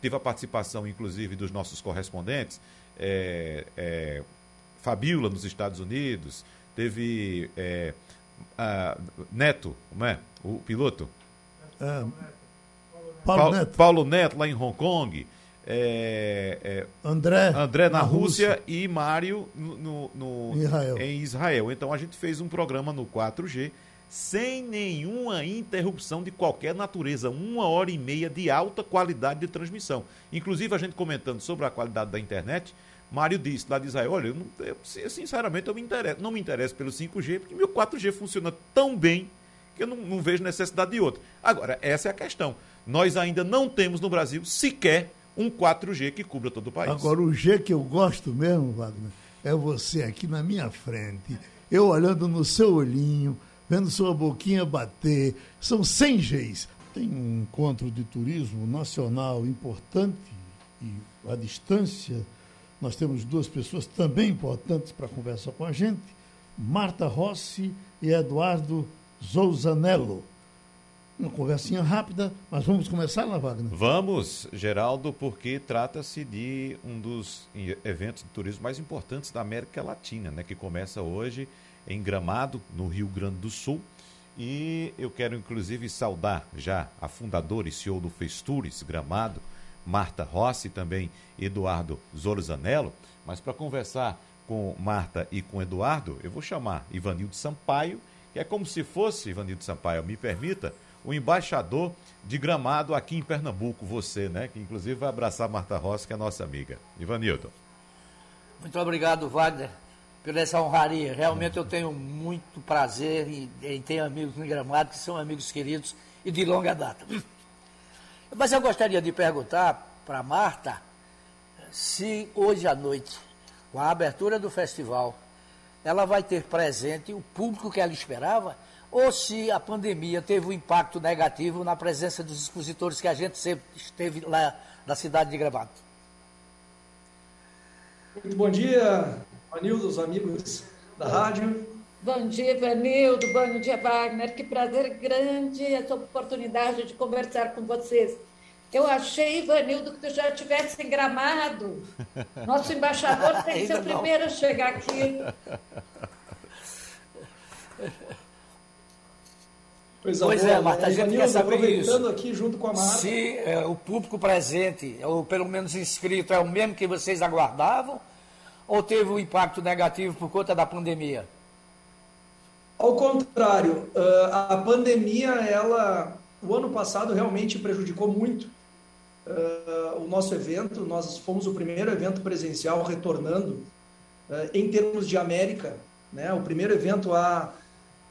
teve a participação, inclusive, dos nossos correspondentes, é, é, Fabiola nos Estados Unidos, teve é, Neto, como é? O piloto? É, Paulo, Paulo, Neto. Paulo Neto lá em Hong Kong. É, é, André, André na, na Rússia, Rússia, e Mário no, no, Israel. em Israel. Então a gente fez um programa no 4G sem nenhuma interrupção de qualquer natureza, uma hora e meia de alta qualidade de transmissão. Inclusive a gente comentando sobre a qualidade da internet, Mário disse lá de Israel, olha, eu, não, eu sinceramente eu me interesso, não me interesso pelo 5G, porque meu 4G funciona tão bem que eu não, não vejo necessidade de outro. Agora, essa é a questão. Nós ainda não temos no Brasil sequer um 4G que cubra todo o país. Agora, o G que eu gosto mesmo, Wagner, é você aqui na minha frente, eu olhando no seu olhinho, vendo sua boquinha bater. São 100 Gs. Tem um encontro de turismo nacional importante e à distância nós temos duas pessoas também importantes para conversar com a gente, Marta Rossi e Eduardo Zouzanello. Uma conversinha rápida, mas vamos começar lá, Wagner? Vamos, Geraldo, porque trata-se de um dos eventos de turismo mais importantes da América Latina, né, que começa hoje em Gramado, no Rio Grande do Sul, E eu quero inclusive saudar já a fundadora e CEO do Festures Gramado, Marta Rossi e também Eduardo Zorzanello. Mas para conversar com Marta e com Eduardo, eu vou chamar Ivanildo Sampaio, que é como se fosse, Ivanildo Sampaio, me permita, o embaixador de Gramado aqui em Pernambuco, você, né? Que inclusive vai abraçar Marta Rossi, que é nossa amiga. Ivanildo. Muito obrigado, Wagner, por essa honraria. Realmente eu tenho muito prazer em, em ter amigos em Gramado, que são amigos queridos e de longa data. (clears throat) Mas eu gostaria de perguntar para Marta se hoje à noite, com a abertura do festival, ela vai ter presente o público que ela esperava ou se a pandemia teve um impacto negativo na presença dos expositores que a gente sempre esteve lá na cidade de Gramado. Muito bom dia, Vanildo, os amigos da rádio. Bom dia, Vanildo. Bom dia, Wagner. Que prazer grande essa oportunidade de conversar com vocês. Eu achei, Vanildo, que tu já tivesse gramado. Nosso embaixador (laughs) tem que ser o primeiro a chegar aqui. Pois, pois é, Marta, a gente quer saber isso. aqui junto com a Marta. Se é, o público presente, ou pelo menos inscrito, é o mesmo que vocês aguardavam, ou teve um impacto negativo por conta da pandemia? Ao contrário, a pandemia, ela, o ano passado realmente prejudicou muito o nosso evento. Nós fomos o primeiro evento presencial retornando em termos de América, né? O primeiro evento a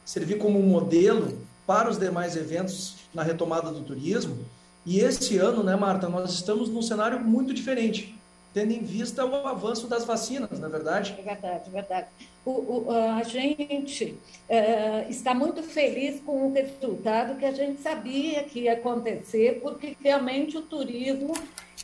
servir como modelo para os demais eventos na retomada do turismo. E esse ano, né, Marta, nós estamos num cenário muito diferente, tendo em vista o avanço das vacinas, na é verdade? É verdade, é verdade. O, o, a gente uh, está muito feliz com o resultado que a gente sabia que ia acontecer, porque realmente o turismo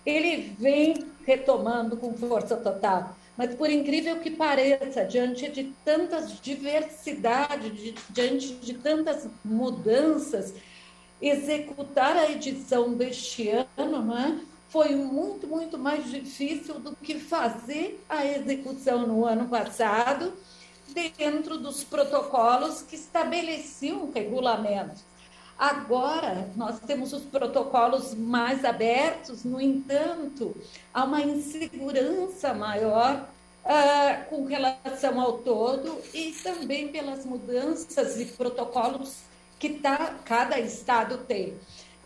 ele vem retomando com força total. Mas, por incrível que pareça, diante de tantas diversidades, diante de tantas mudanças, executar a edição deste ano não é? Foi muito, muito mais difícil do que fazer a execução no ano passado, dentro dos protocolos que estabeleciam regulamentos. Agora, nós temos os protocolos mais abertos, no entanto, há uma insegurança maior uh, com relação ao todo e também pelas mudanças e protocolos que tá, cada estado tem.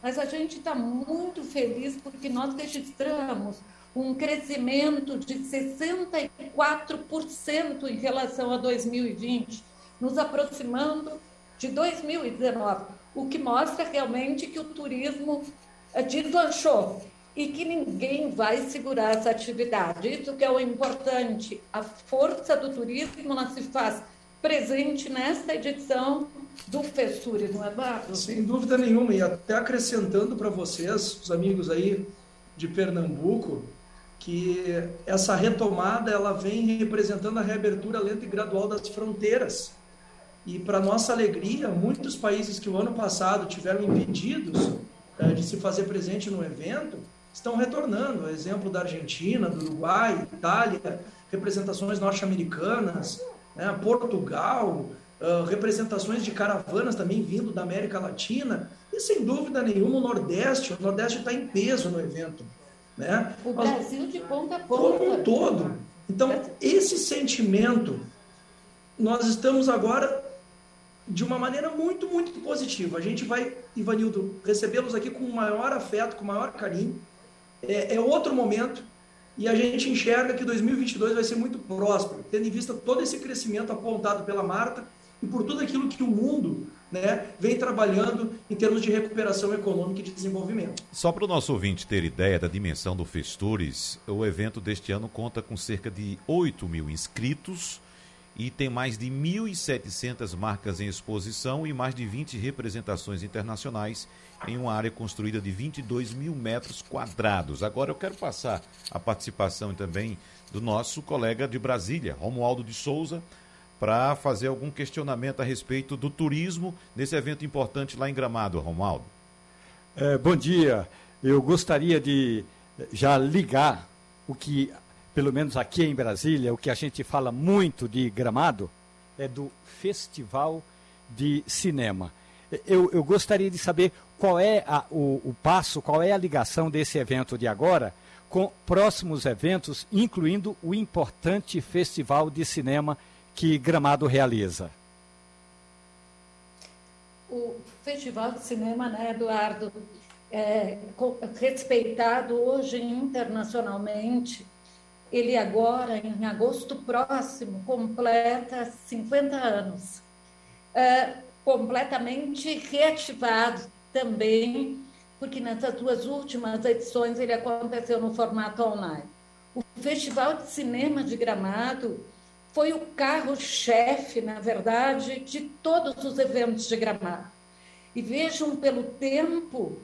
Mas a gente está muito feliz porque nós registramos um crescimento de 64% em relação a 2020, nos aproximando de 2019 o que mostra realmente que o turismo eh, deslanchou e que ninguém vai segurar essa atividade. Isso que é o importante. A força do turismo ela se faz presente nesta edição do Fessure, não é, Barro? Sem dúvida nenhuma. E até acrescentando para vocês, os amigos aí de Pernambuco, que essa retomada ela vem representando a reabertura lenta e gradual das fronteiras. E, para nossa alegria, muitos países que o ano passado tiveram impedidos é, de se fazer presente no evento estão retornando. exemplo da Argentina, do Uruguai, Itália, representações norte-americanas, né, Portugal, uh, representações de caravanas também vindo da América Latina. E, sem dúvida nenhuma, o Nordeste, o Nordeste está em peso no evento. Né? O Brasil de ponta a ponta. Como um todo. Então, esse sentimento, nós estamos agora de uma maneira muito, muito positiva. A gente vai, Ivanildo, recebê-los aqui com o maior afeto, com o maior carinho. É, é, outro momento e a gente enxerga que 2022 vai ser muito próspero, tendo em vista todo esse crescimento apontado pela Marta e por tudo aquilo que o mundo né, vem trabalhando em termos de recuperação econômica e de desenvolvimento. Só para o nosso ouvinte ter ideia da dimensão do Festures, o evento deste ano conta com cerca de 8 mil inscritos e tem mais de 1.700 marcas em exposição e mais de 20 representações internacionais em uma área construída de 22 mil metros quadrados. Agora eu quero passar a participação também do nosso colega de Brasília, Romualdo de Souza, para fazer algum questionamento a respeito do turismo nesse evento importante lá em Gramado, Romualdo. É, bom dia. Eu gostaria de já ligar o que pelo menos aqui em Brasília, o que a gente fala muito de Gramado é do Festival de Cinema. eu, eu gostaria de saber qual é a, o, o passo, qual é a ligação desse evento de agora com próximos eventos, incluindo o importante Festival de Cinema que Gramado realiza. O Festival de Cinema, né, Eduardo, é, respeitado hoje internacionalmente, ele agora, em agosto próximo, completa 50 anos. É, completamente reativado também, porque nessas duas últimas edições ele aconteceu no formato online. O Festival de Cinema de Gramado foi o carro-chefe, na verdade, de todos os eventos de Gramado. E vejam pelo tempo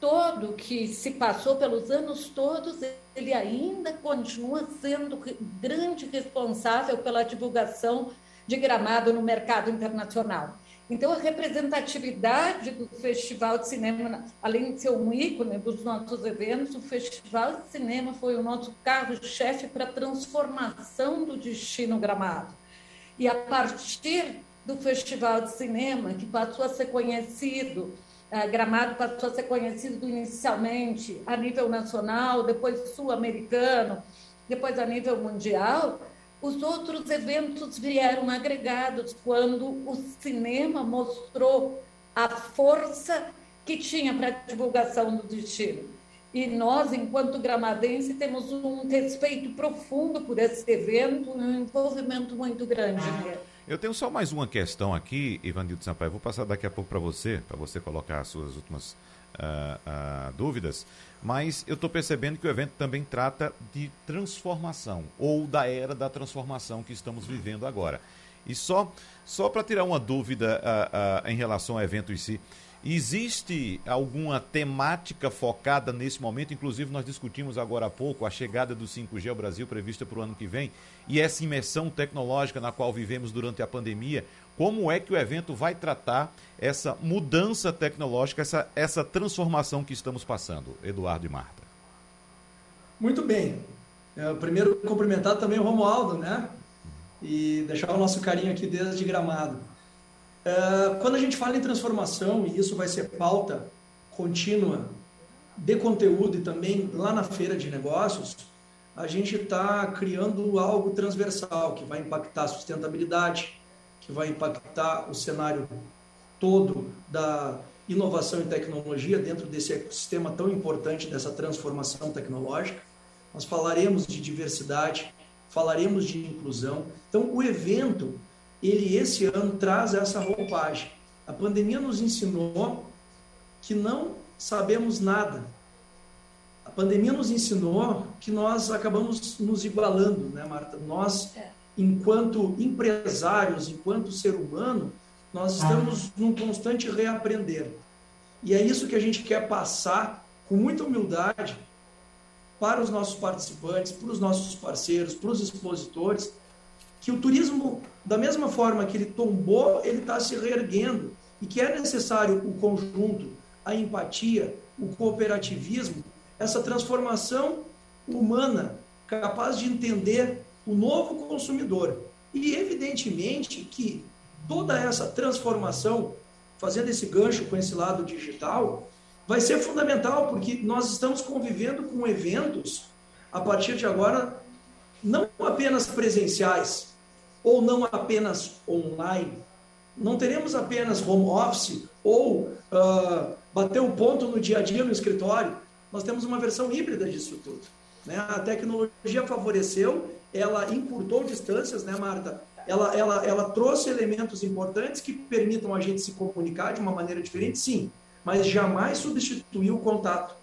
todo que se passou, pelos anos todos, ele ainda continua sendo grande responsável pela divulgação de Gramado no mercado internacional. Então, a representatividade do Festival de Cinema, além de ser um ícone dos nossos eventos, o Festival de Cinema foi o nosso carro-chefe para a transformação do destino Gramado. E a partir do Festival de Cinema, que passou a ser conhecido, Gramado passou a ser conhecido inicialmente a nível nacional, depois sul-americano, depois a nível mundial, os outros eventos vieram agregados quando o cinema mostrou a força que tinha para a divulgação do destino. E nós, enquanto gramadense, temos um respeito profundo por esse evento um envolvimento muito grande nele. Eu tenho só mais uma questão aqui, Ivanildo Sampaio. Vou passar daqui a pouco para você, para você colocar as suas últimas uh, uh, dúvidas. Mas eu estou percebendo que o evento também trata de transformação, ou da era da transformação que estamos vivendo agora. E só, só para tirar uma dúvida uh, em relação ao evento em si, Existe alguma temática focada nesse momento? Inclusive, nós discutimos agora há pouco a chegada do 5G ao Brasil, prevista para o ano que vem, e essa imersão tecnológica na qual vivemos durante a pandemia. Como é que o evento vai tratar essa mudança tecnológica, essa, essa transformação que estamos passando? Eduardo e Marta. Muito bem. É, primeiro, cumprimentar também o Romualdo, né? E deixar o nosso carinho aqui desde Gramado. É, quando a gente fala em transformação, e isso vai ser pauta contínua de conteúdo e também lá na feira de negócios, a gente está criando algo transversal que vai impactar a sustentabilidade, que vai impactar o cenário todo da inovação e tecnologia dentro desse ecossistema tão importante dessa transformação tecnológica. Nós falaremos de diversidade, falaremos de inclusão. Então, o evento ele esse ano traz essa roupagem. A pandemia nos ensinou que não sabemos nada. A pandemia nos ensinou que nós acabamos nos igualando, né, Marta? Nós, é. enquanto empresários, enquanto ser humano, nós estamos num constante reaprender. E é isso que a gente quer passar com muita humildade para os nossos participantes, para os nossos parceiros, para os expositores, que o turismo, da mesma forma que ele tombou, ele está se reerguendo e que é necessário o conjunto, a empatia, o cooperativismo, essa transformação humana capaz de entender o novo consumidor. E evidentemente que toda essa transformação, fazendo esse gancho com esse lado digital, vai ser fundamental porque nós estamos convivendo com eventos a partir de agora não apenas presenciais, ou não apenas online. Não teremos apenas home office ou uh, bater o ponto no dia a dia no escritório. Nós temos uma versão híbrida disso tudo. Né? A tecnologia favoreceu, ela encurtou distâncias, né, Marta? Ela, ela, ela trouxe elementos importantes que permitam a gente se comunicar de uma maneira diferente, sim, mas jamais substituiu o contato.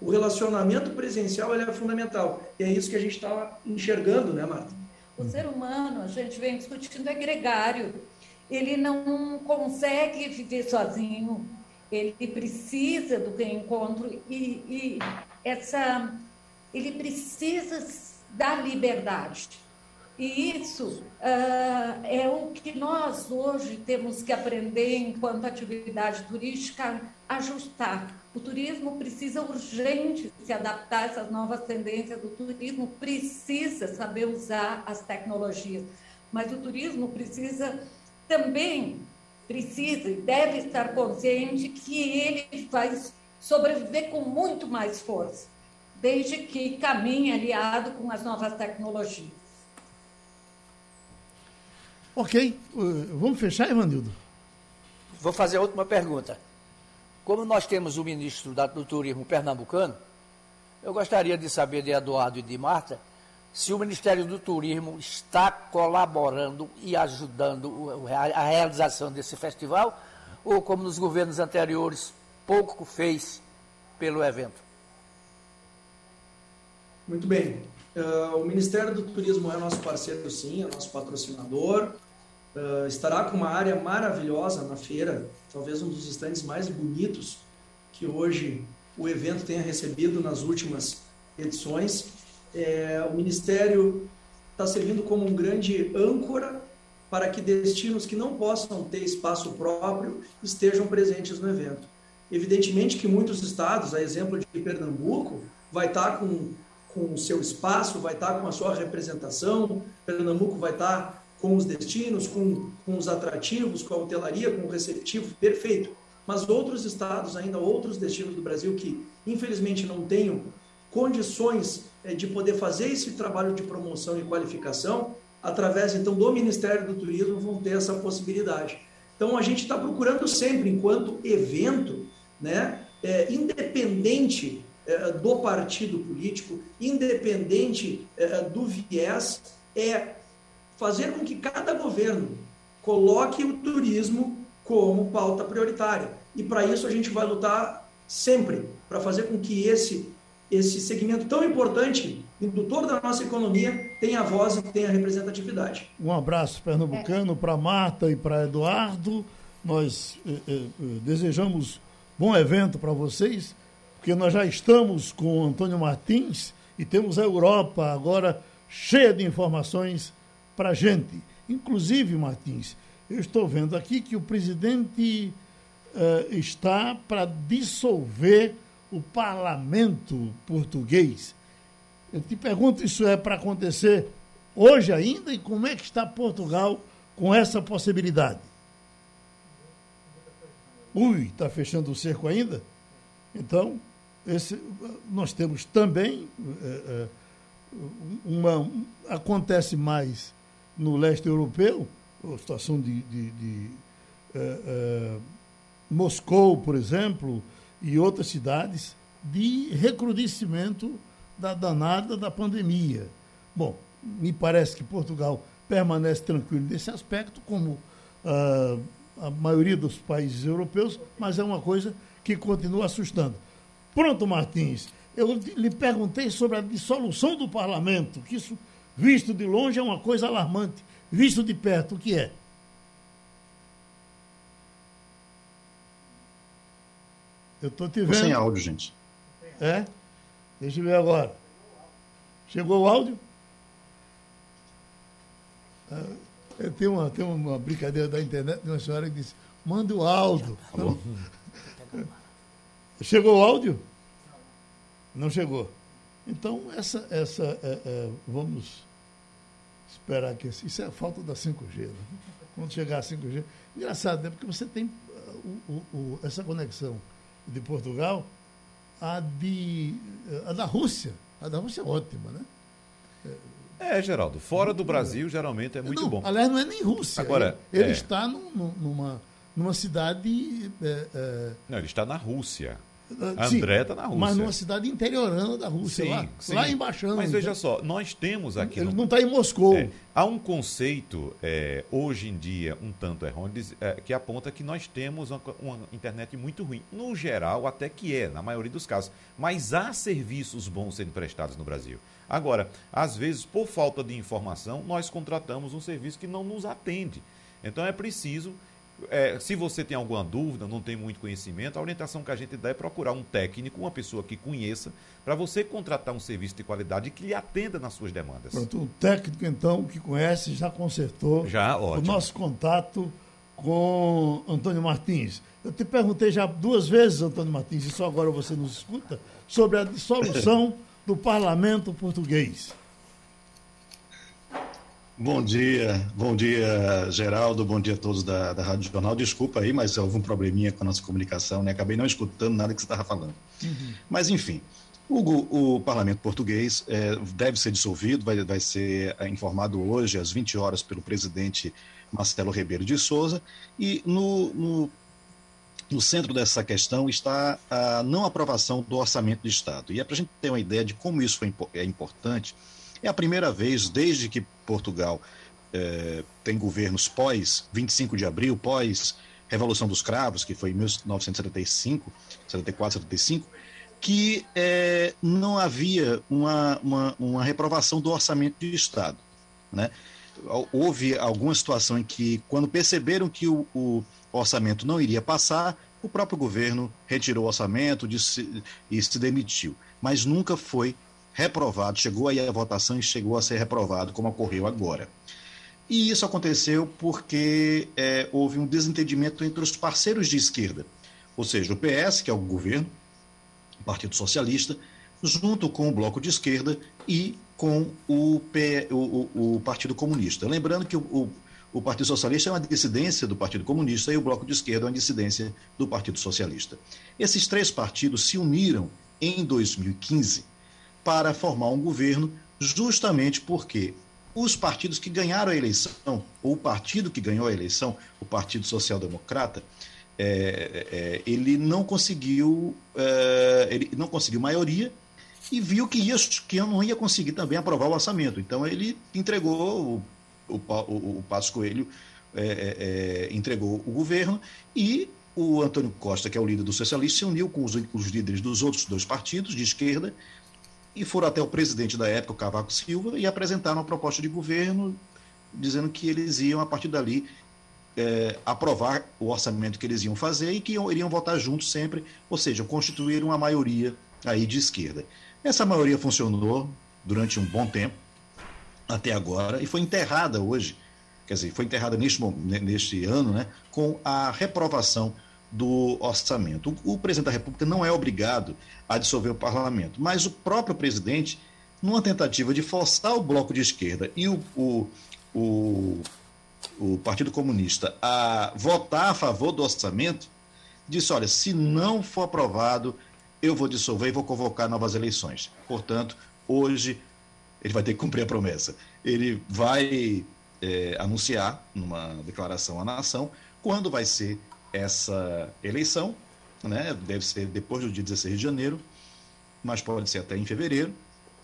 O relacionamento presencial é fundamental. E é isso que a gente está enxergando, né, Marta? O ser humano, a gente vem discutindo, é gregário. Ele não consegue viver sozinho. Ele precisa do reencontro e, e essa, ele precisa da liberdade. E isso uh, é o que nós hoje temos que aprender enquanto atividade turística, ajustar. O turismo precisa urgente se adaptar a essas novas tendências, o turismo precisa saber usar as tecnologias, mas o turismo precisa também precisa e deve estar consciente que ele vai sobreviver com muito mais força, desde que caminhe aliado com as novas tecnologias. Ok. Uh, vamos fechar, Evanildo? Vou fazer a última pergunta. Como nós temos o ministro do Turismo pernambucano, eu gostaria de saber de Eduardo e de Marta se o Ministério do Turismo está colaborando e ajudando a realização desse festival, ou como nos governos anteriores, pouco fez pelo evento. Muito bem. Uh, o Ministério do Turismo é nosso parceiro, sim, é nosso patrocinador. Uh, estará com uma área maravilhosa na feira, talvez um dos estandes mais bonitos que hoje o evento tenha recebido nas últimas edições. É, o Ministério está servindo como um grande âncora para que destinos que não possam ter espaço próprio estejam presentes no evento. Evidentemente que muitos estados, a exemplo de Pernambuco, vai estar tá com, com o seu espaço, vai estar tá com a sua representação, Pernambuco vai estar tá com os destinos, com, com os atrativos, com a hotelaria, com o receptivo, perfeito. Mas outros estados, ainda outros destinos do Brasil que infelizmente não tenham condições eh, de poder fazer esse trabalho de promoção e qualificação, através então do Ministério do Turismo vão ter essa possibilidade. Então a gente está procurando sempre, enquanto evento, né, é, independente é, do partido político, independente é, do viés, é fazer com que cada governo coloque o turismo como pauta prioritária. E para isso a gente vai lutar sempre para fazer com que esse esse segmento tão importante, indutor da nossa economia, tenha voz e tenha representatividade. Um abraço pernambucano é. para Marta e para Eduardo. Nós eh, eh, eh, desejamos bom evento para vocês, porque nós já estamos com o Antônio Martins e temos a Europa agora cheia de informações para a gente. Inclusive, Martins, eu estou vendo aqui que o presidente uh, está para dissolver o parlamento português. Eu te pergunto, isso é para acontecer hoje ainda? E como é que está Portugal com essa possibilidade? Ui, está fechando o cerco ainda? Então, esse, nós temos também é, uma. Acontece mais no leste europeu, a situação de, de, de é, é, Moscou, por exemplo, e outras cidades, de recrudescimento da danada da pandemia. Bom, me parece que Portugal permanece tranquilo nesse aspecto, como uh, a maioria dos países europeus, mas é uma coisa que continua assustando. Pronto, Martins, eu lhe perguntei sobre a dissolução do parlamento, que isso, visto de longe, é uma coisa alarmante. Visto de perto, o que é? Eu estou te vendo. sem áudio, gente. É? Deixa eu ver agora. Chegou o áudio? Ah, tem, uma, tem uma brincadeira da internet de uma senhora que disse: manda o áudio. Não. (laughs) Chegou o áudio? Não chegou. Então, essa, essa é, é, vamos esperar que isso é a falta da 5G. Né? Quando chegar a 5G. Engraçado, né? Porque você tem uh, o, o, essa conexão de Portugal, a, de, a da Rússia. A da Rússia é ótima, né? É, Geraldo, fora do Brasil geralmente é muito não, bom. Aliás, não é nem Rússia. Agora, ele, ele é... está num, numa, numa cidade. É, é... Não, ele está na Rússia. Ah, André está na Rússia. Mas numa cidade interiorana da Rússia, sim, lá, sim. lá. Mas veja só, nós temos aqui. Ele no... não está em Moscou. É, há um conceito, é, hoje em dia, um tanto errôneo, é, que aponta que nós temos uma, uma, internet muito ruim. No geral, até que é, na maioria dos casos. Mas há serviços bons sendo prestados no Brasil. Agora, às vezes, por falta de informação, nós contratamos um serviço que não nos atende. Então é preciso é, se você tem alguma dúvida, não tem muito conhecimento, a orientação que a gente dá é procurar um técnico, uma pessoa que conheça, para você contratar um serviço de qualidade que lhe atenda nas suas demandas. Pronto, o técnico, então, que conhece, já consertou já, o nosso contato com Antônio Martins. Eu te perguntei já duas vezes, Antônio Martins, e só agora você nos escuta, sobre a dissolução do parlamento português. Bom dia, bom dia, Geraldo, bom dia a todos da, da Rádio Jornal. Desculpa aí, mas houve um probleminha com a nossa comunicação, né? Acabei não escutando nada que você estava falando. Uhum. Mas, enfim, o, o parlamento português é, deve ser dissolvido, vai, vai ser é, informado hoje às 20 horas pelo presidente Marcelo Ribeiro de Souza, e no, no, no centro dessa questão está a não aprovação do orçamento do Estado. E é para a gente ter uma ideia de como isso foi, é importante, é a primeira vez desde que Portugal é, tem governos pós 25 de abril, pós Revolução dos Cravos, que foi em 1975, 74, 75, que é, não havia uma, uma, uma, reprovação do orçamento de Estado. Né? Houve alguma situação em que, quando perceberam que o, o orçamento não iria passar, o próprio governo retirou o orçamento e se demitiu. Mas nunca foi reprovado, chegou aí a votação e chegou a ser reprovado, como ocorreu agora. E isso aconteceu porque é, houve um desentendimento entre os parceiros de esquerda, ou seja, o PS, que é o governo, o Partido Socialista, junto com o Bloco de Esquerda e com o, P, o, o, o Partido Comunista. Lembrando que o, o Partido Socialista é uma dissidência do Partido Comunista e o Bloco de Esquerda é uma dissidência do Partido Socialista. Esses três partidos se uniram em 2015 para formar um governo, justamente porque os partidos que ganharam a eleição, ou o partido que ganhou a eleição, o Partido Social Democrata, é, é, ele não conseguiu é, ele não conseguiu maioria e viu que, ia, que não ia conseguir também aprovar o orçamento. Então ele entregou o, o, o, o Passo Coelho é, é, é, entregou o governo e o Antônio Costa, que é o líder do socialista, se uniu com os, os líderes dos outros dois partidos de esquerda e foram até o presidente da época, o Cavaco Silva, e apresentaram uma proposta de governo dizendo que eles iam, a partir dali, é, aprovar o orçamento que eles iam fazer e que iam, iriam votar juntos sempre, ou seja, constituir uma maioria aí de esquerda. Essa maioria funcionou durante um bom tempo, até agora, e foi enterrada hoje, quer dizer, foi enterrada neste, neste ano, né, com a reprovação do orçamento. O, o, presidente da República não é obrigado a dissolver o parlamento, mas o próprio presidente, numa tentativa de forçar o bloco de esquerda e o, o, o, o Partido Comunista a votar a favor do orçamento, disse: olha, se não for aprovado, eu vou dissolver e vou convocar novas eleições. Portanto, hoje ele vai ter que cumprir a promessa. Ele vai é, anunciar numa declaração à nação quando vai ser essa eleição, né? deve ser depois do dia 16 de janeiro, mas pode ser até em fevereiro.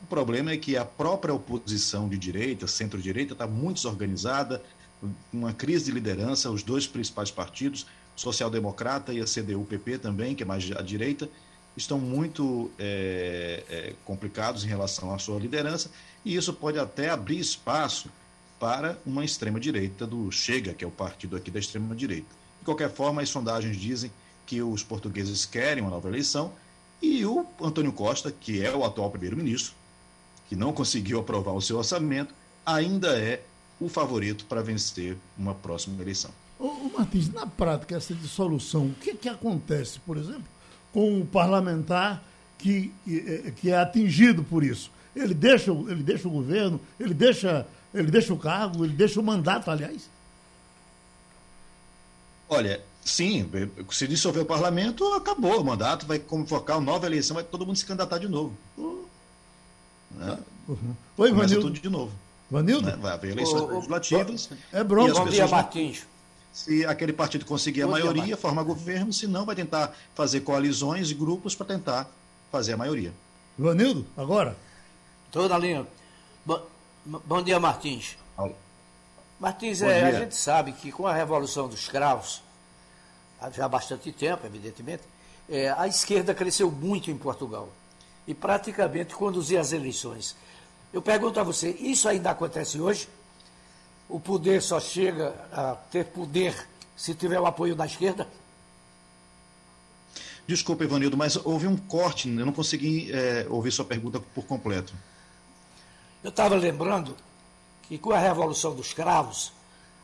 O problema é que a própria oposição de direita, centro-direita, está muito desorganizada, uma crise de liderança, os dois principais partidos, social-democrata e a CDU-PP também, que é mais à direita, estão muito é, é, complicados em relação à sua liderança, e isso pode até abrir espaço para uma extrema-direita do Chega, que é o partido aqui da extrema-direita. De qualquer forma, as sondagens dizem que os portugueses querem uma nova eleição e o Antônio Costa, que é o atual primeiro-ministro, que não conseguiu aprovar o seu orçamento, ainda é o favorito para vencer uma próxima eleição. Ô, Martins, na prática, essa dissolução, o que, que acontece, por exemplo, com o parlamentar que, que é atingido por isso? Ele deixa, ele deixa o governo, ele deixa, ele deixa o cargo, ele deixa o mandato, aliás? Olha, sim, se dissolver o parlamento, acabou o mandato, vai convocar uma nova eleição, vai todo mundo se candidatar de novo. Uhum. Né? Uhum. Oi, Começa Vanildo. tudo de novo. Vanildo? Né? Vai haver eleições legislativas. É bronca. Bom dia, Martins. Se aquele partido conseguir a Bom maioria, dia, forma governo, se não, vai tentar fazer coalizões e grupos para tentar fazer a maioria. Vanildo, agora? Estou na linha. Bom, bom dia, Martins. Martins, é, a gente sabe que com a Revolução dos Cravos, já há bastante tempo, evidentemente, é, a esquerda cresceu muito em Portugal e praticamente conduzia as eleições. Eu pergunto a você, isso ainda acontece hoje? O poder só chega a ter poder se tiver o apoio da esquerda? Desculpa, Ivanildo, mas houve um corte, eu não consegui é, ouvir sua pergunta por completo. Eu estava lembrando que com a Revolução dos Cravos,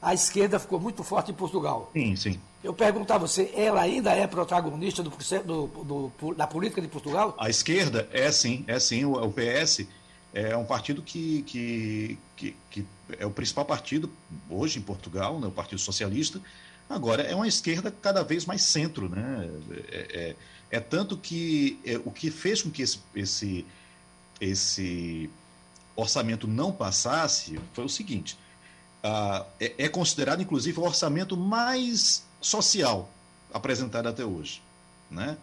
a esquerda ficou muito forte em Portugal. Sim, sim. Eu pergunto a você, ela ainda é protagonista do, do, do, da política de Portugal? A esquerda é sim, é sim. O, o PS é um partido que, que, que, que é o principal partido hoje em Portugal, né, o Partido Socialista. Agora, é uma esquerda cada vez mais centro. Né? É, é, é tanto que é, o que fez com que esse, esse, esse orçamento não passasse foi o seguinte: ah, é, é considerado, inclusive, o orçamento mais social apresentado até hoje. Né?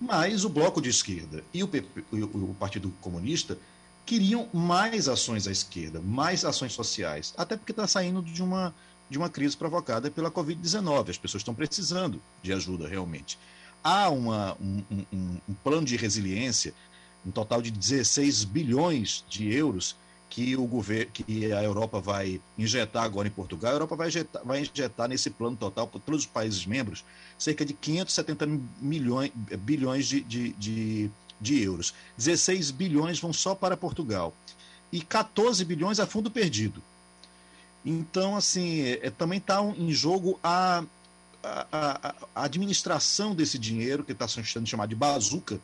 Mas o Bloco de Esquerda e o, PP, o, o Partido Comunista queriam mais ações à esquerda, mais ações sociais, até porque está saindo de uma, de uma crise provocada pela Covid-19. As pessoas estão precisando de ajuda realmente. Há uma, um, um, um plano de resiliência, um total de 16 bilhões de euros que o governo, que a Europa vai injetar agora em Portugal, a Europa vai injetar, vai injetar nesse plano total para todos os países membros cerca de 570 milhões, bilhões de, de, de, de euros. 16 bilhões vão só para Portugal e 14 bilhões a fundo perdido. Então, assim, é, é também está em jogo a, a, a, administração desse dinheiro, que está sendo chamado de bazuca?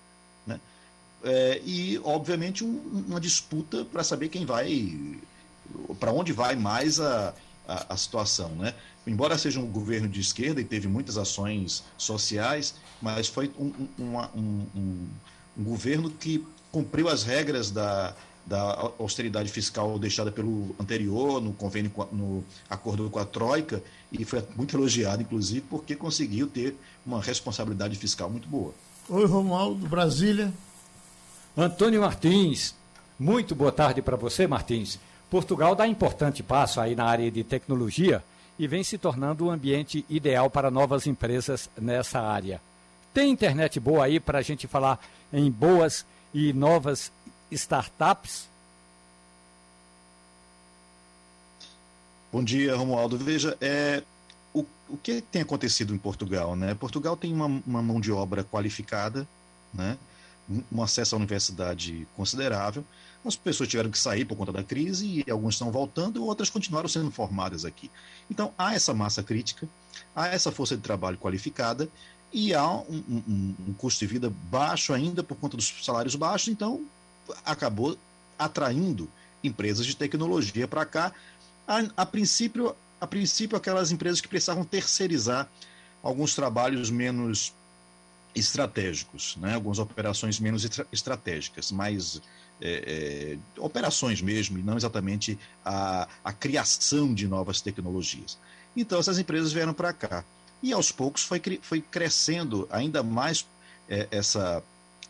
É, e, obviamente, um, uma disputa para saber quem vai, para onde vai mais a, a, a, situação. Né? Embora seja um governo de esquerda e teve muitas ações sociais, mas foi um, um, um, um governo que cumpriu as regras da, da austeridade fiscal deixada pelo anterior, no convênio, no acordo com a Troika, e foi muito elogiado, inclusive, porque conseguiu ter uma responsabilidade fiscal muito boa. Oi, Romualdo, Brasília. Antônio Martins, muito boa tarde para você, Martins. Portugal dá importante passo aí na área de tecnologia e vem se tornando um ambiente ideal para novas empresas nessa área. Tem internet boa aí para a gente falar em boas e novas startups? Bom dia, Romualdo. Veja, é, o, o que tem acontecido em Portugal? Né? Portugal tem uma, uma mão de obra qualificada, né? Um acesso à universidade considerável. As pessoas tiveram que sair por conta da crise e algumas estão voltando, outras continuaram sendo formadas aqui. Então, há essa massa crítica, há essa força de trabalho qualificada e há um, um, um custo de vida baixo ainda por conta dos salários baixos, então acabou atraindo empresas de tecnologia para cá. A, a, princípio, a princípio, aquelas empresas que precisavam terceirizar alguns trabalhos menos estratégicos, né? algumas operações menos estratégicas, mais é, é, operações mesmo, e não exatamente a, a criação de novas tecnologias. Então, essas empresas vieram para cá. E aos poucos foi, foi crescendo ainda mais é, essa,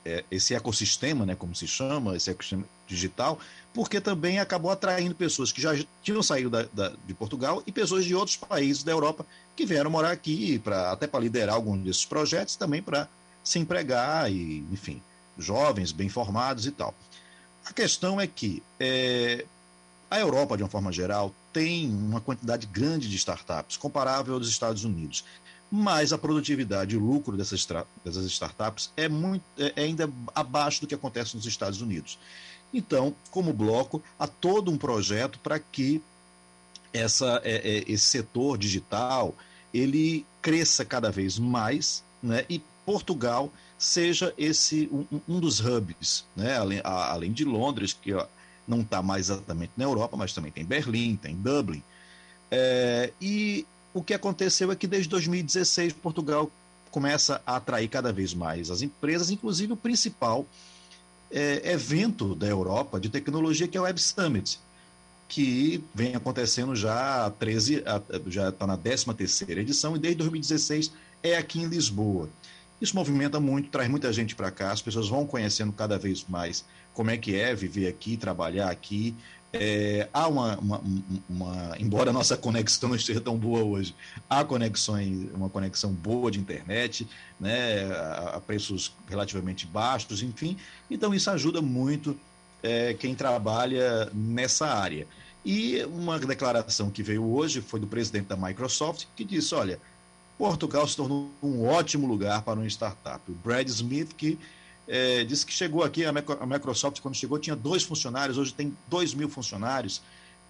é, esse ecossistema, né, como se chama, esse ecossistema digital, porque também acabou atraindo pessoas que já tinham saído da, da, de Portugal e pessoas de outros países da Europa que vieram morar aqui, pra, até para liderar alguns desses projetos, também para se empregar, e, enfim, jovens, bem formados e tal. A questão é que é, a Europa, de uma forma geral, tem uma quantidade grande de startups, comparável aos Estados Unidos mas a produtividade e o lucro dessas, dessas startups é, muito, é, é ainda abaixo do que acontece nos Estados Unidos. Então, como bloco, há todo um projeto para que essa, é, é, esse setor digital ele cresça cada vez mais né, e Portugal seja esse um, um dos hubs, né, além, a, além de Londres, que ó, não está mais exatamente na Europa, mas também tem Berlim, tem Dublin. É, e o que aconteceu é que desde 2016 Portugal começa a atrair cada vez mais as empresas, inclusive o principal é, evento da Europa de tecnologia, que é o Web Summit, que vem acontecendo já há 13, já está na 13 terceira edição e desde 2016 é aqui em Lisboa. Isso movimenta muito, traz muita gente para cá, as pessoas vão conhecendo cada vez mais como é que é viver aqui, trabalhar aqui, é, há uma, uma, uma, embora a nossa conexão (laughs) não esteja tão boa hoje, há conexões, uma conexão boa de internet, né, a, a preços relativamente baixos, enfim. Então isso ajuda muito é, quem trabalha nessa área. E uma declaração que veio hoje foi do presidente da Microsoft, que disse: olha, Portugal se tornou um ótimo lugar para uma startup. O Brad Smith, que é, disse que chegou aqui, a Microsoft, quando chegou, tinha dois funcionários, hoje tem dois mil funcionários.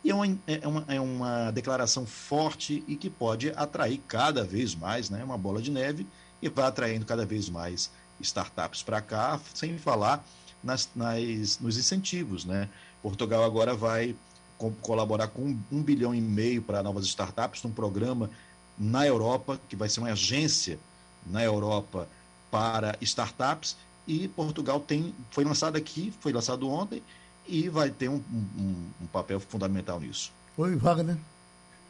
E é uma, é, uma, é uma declaração forte e que pode atrair cada vez mais, né, uma bola de neve, e vai atraindo cada vez mais startups para cá, sem falar nas, nas, nos incentivos. Né? Portugal agora vai co colaborar com um, um bilhão e meio para novas startups, num programa na Europa, que vai ser uma agência na Europa para startups, e Portugal tem, foi lançado aqui, foi lançado ontem, e vai ter um, um, um papel fundamental nisso. Oi, Wagner.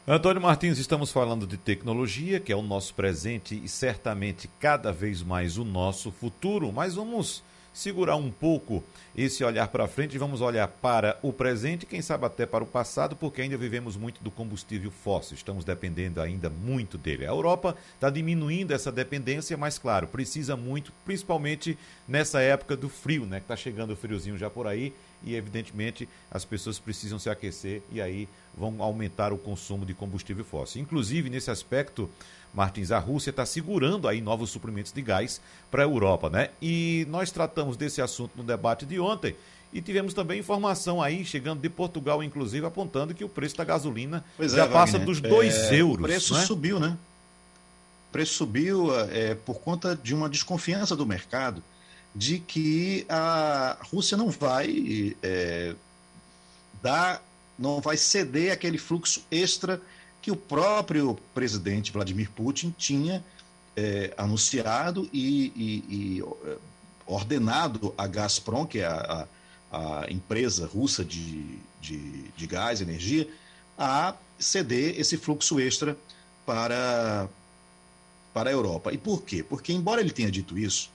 Antônio Martins, estamos falando de tecnologia, que é o nosso presente e certamente cada vez mais o nosso futuro, mas vamos segurar um pouco esse olhar para frente vamos olhar para o presente, quem sabe até para o passado, porque ainda vivemos muito do combustível fóssil, estamos dependendo ainda muito dele. A Europa está diminuindo essa dependência, mas claro, precisa muito, principalmente nessa época do frio, né? Que está chegando o friozinho já por aí e evidentemente as pessoas precisam se aquecer e aí vão aumentar o consumo de combustível fóssil. Inclusive, nesse aspecto, Martins, a Rússia está segurando aí novos suprimentos de gás para a Europa, né? E nós tratamos desse assunto no debate de ontem e tivemos também informação aí, chegando de Portugal, inclusive, apontando que o preço da gasolina pois já é, passa Wagner. dos 2 é, euros. O preço né? subiu, né? O preço subiu é, por conta de uma desconfiança do mercado de que a Rússia não vai é, dar, não vai ceder aquele fluxo extra que o próprio presidente Vladimir Putin tinha é, anunciado e, e, e, é, ordenado a Gazprom, que é a, a, a empresa russa de, de, de gás, energia, a ceder esse fluxo extra para, para a Europa. E por quê? Porque, embora ele tenha dito isso,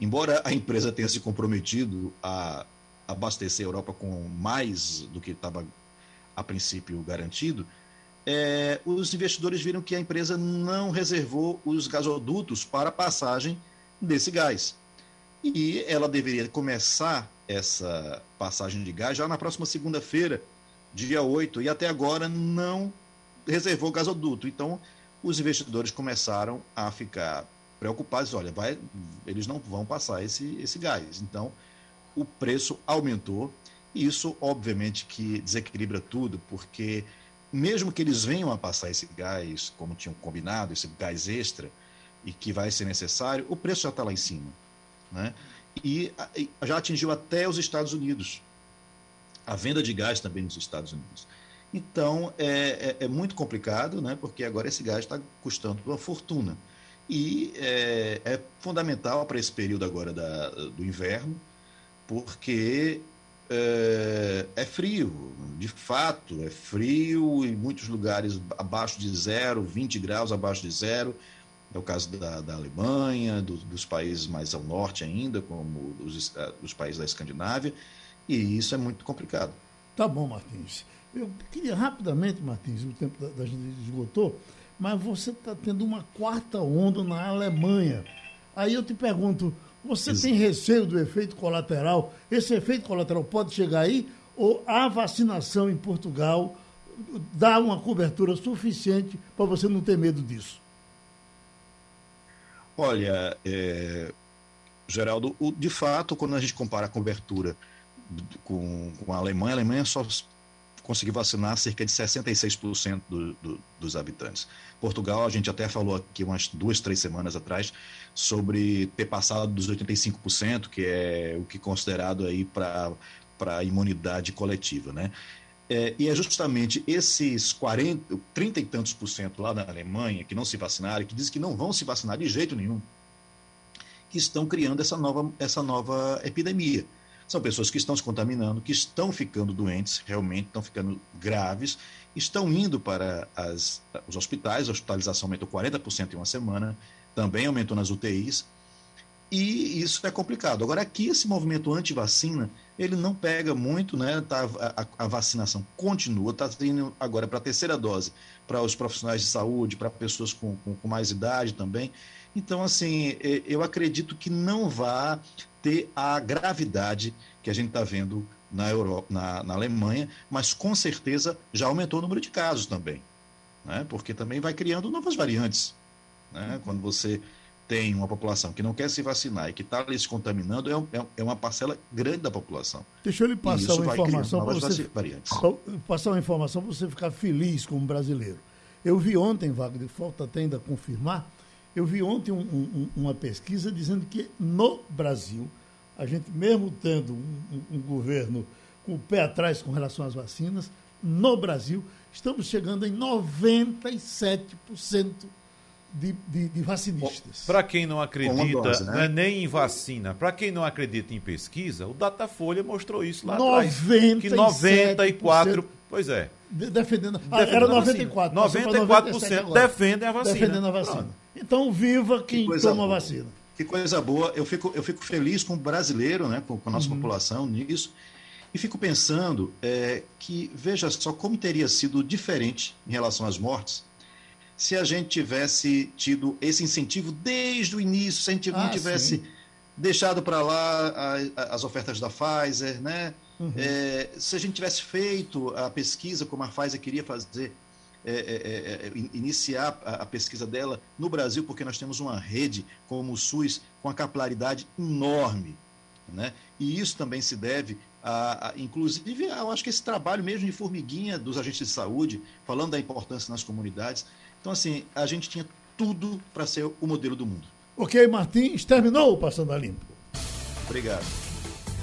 embora a empresa tenha se comprometido a abastecer a Europa com mais do que estava a princípio garantido, é, os investidores viram que a empresa não reservou os gasodutos para passagem desse gás. E ela deveria começar essa passagem de gás já na próxima segunda-feira, dia 8, e até agora não reservou gasoduto. Então, os investidores começaram a ficar preocupados, olha, vai, eles não vão passar esse, esse gás. Então, o preço aumentou, e isso, obviamente, que desequilibra tudo, porque mesmo que eles venham a passar esse gás, como tinham combinado, esse gás extra, e que vai ser necessário, o preço já está lá em cima. Né? E, já atingiu até os Estados Unidos. A venda de gás também nos Estados Unidos. Então, é, é, é muito complicado, né? porque agora esse gás está custando uma fortuna. E é, é fundamental para esse período agora da, do inverno, porque é, é, frio, de fato, é frio em muitos lugares abaixo de zero, 20 graus abaixo de zero. É o caso da, da Alemanha, do, dos países mais ao norte ainda, como os, eh, os países da Escandinávia, e isso é muito complicado. Tá bom, Martins. Eu queria rapidamente, Martins, o tempo da, da gente esgotou, mas você está tendo uma quarta onda na Alemanha. Aí eu te pergunto, você tem receio do efeito colateral? Esse efeito colateral pode chegar aí? Ou a vacinação em Portugal dá uma cobertura suficiente para você não ter medo disso? Olha, é, Geraldo, o, de fato, quando a gente compara a cobertura com, com a Alemanha, a Alemanha só conseguiu vacinar cerca de 66% do, do, dos habitantes. Portugal, a gente até falou aqui umas duas, três semanas atrás, sobre ter passado dos 85%, que é o que é considerado aí para a imunidade coletiva, né? É, e é justamente esses 40, 30 e tantos por cento lá na Alemanha que não se vacinaram, que dizem que não vão se vacinar de jeito nenhum, que estão criando essa nova, essa nova epidemia. São pessoas que estão se contaminando, que estão ficando doentes, realmente estão ficando graves, estão indo para as, os hospitais, a hospitalização aumentou 40% em uma semana, também aumentou nas UTIs, e isso é complicado. Agora, aqui, esse movimento anti-vacina, ele não pega muito, né? Tá, a, a vacinação continua, está indo agora para a terceira dose, para os profissionais de saúde, para pessoas com, com, com, mais idade também. Então, assim, eu acredito que não vá ter a gravidade que a gente está vendo na, Europa, na, na, Alemanha, mas com certeza já aumentou o número de casos também, né? porque também vai criando novas variantes. Né? Quando você tem uma população que não quer se vacinar e que está se contaminando, é, é, é, uma parcela grande da população. Deixa eu lhe passar uma informação para você. Variantes. Passar uma informação para você ficar feliz como brasileiro. Eu vi ontem, Wagner, falta até ainda confirmar, eu vi ontem um, um, uma pesquisa dizendo que no Brasil a gente, mesmo tendo um, um, um governo com o pé atrás com relação às vacinas, no Brasil, estamos chegando em 97% de, de, de vacinistas. Para quem não acredita dose, né? É nem em vacina, para quem não acredita em pesquisa, o Datafolha mostrou isso lá 97%, atrás. Que 94%. Pois é. De, defendendo. Ah, era 94%. 94% defendem a vacina. Defendendo a vacina. Pronto. Então, viva quem que toma boa. vacina. Que coisa boa. Eu fico, eu fico feliz com o brasileiro, né, com, com a nossa uhum. população nisso. E fico pensando é, que, veja só, como teria sido diferente em relação às mortes se a gente tivesse tido esse incentivo desde o início, se a gente ah, não tivesse sim. deixado para lá a, a, as ofertas da Pfizer, né? Uhum. É, se a gente tivesse feito a pesquisa como a Pfizer queria fazer, é, é iniciar a, a, pesquisa dela no Brasil, porque nós temos uma rede como o SUS com a capilaridade enorme. Né? E isso também se deve a, a, inclusive, eu acho que esse trabalho mesmo de formiguinha dos agentes de saúde, falando da importância nas comunidades, então, assim, a gente tinha tudo para ser o modelo do mundo. Ok, Martins, terminou o Passando a Limpo. Obrigado.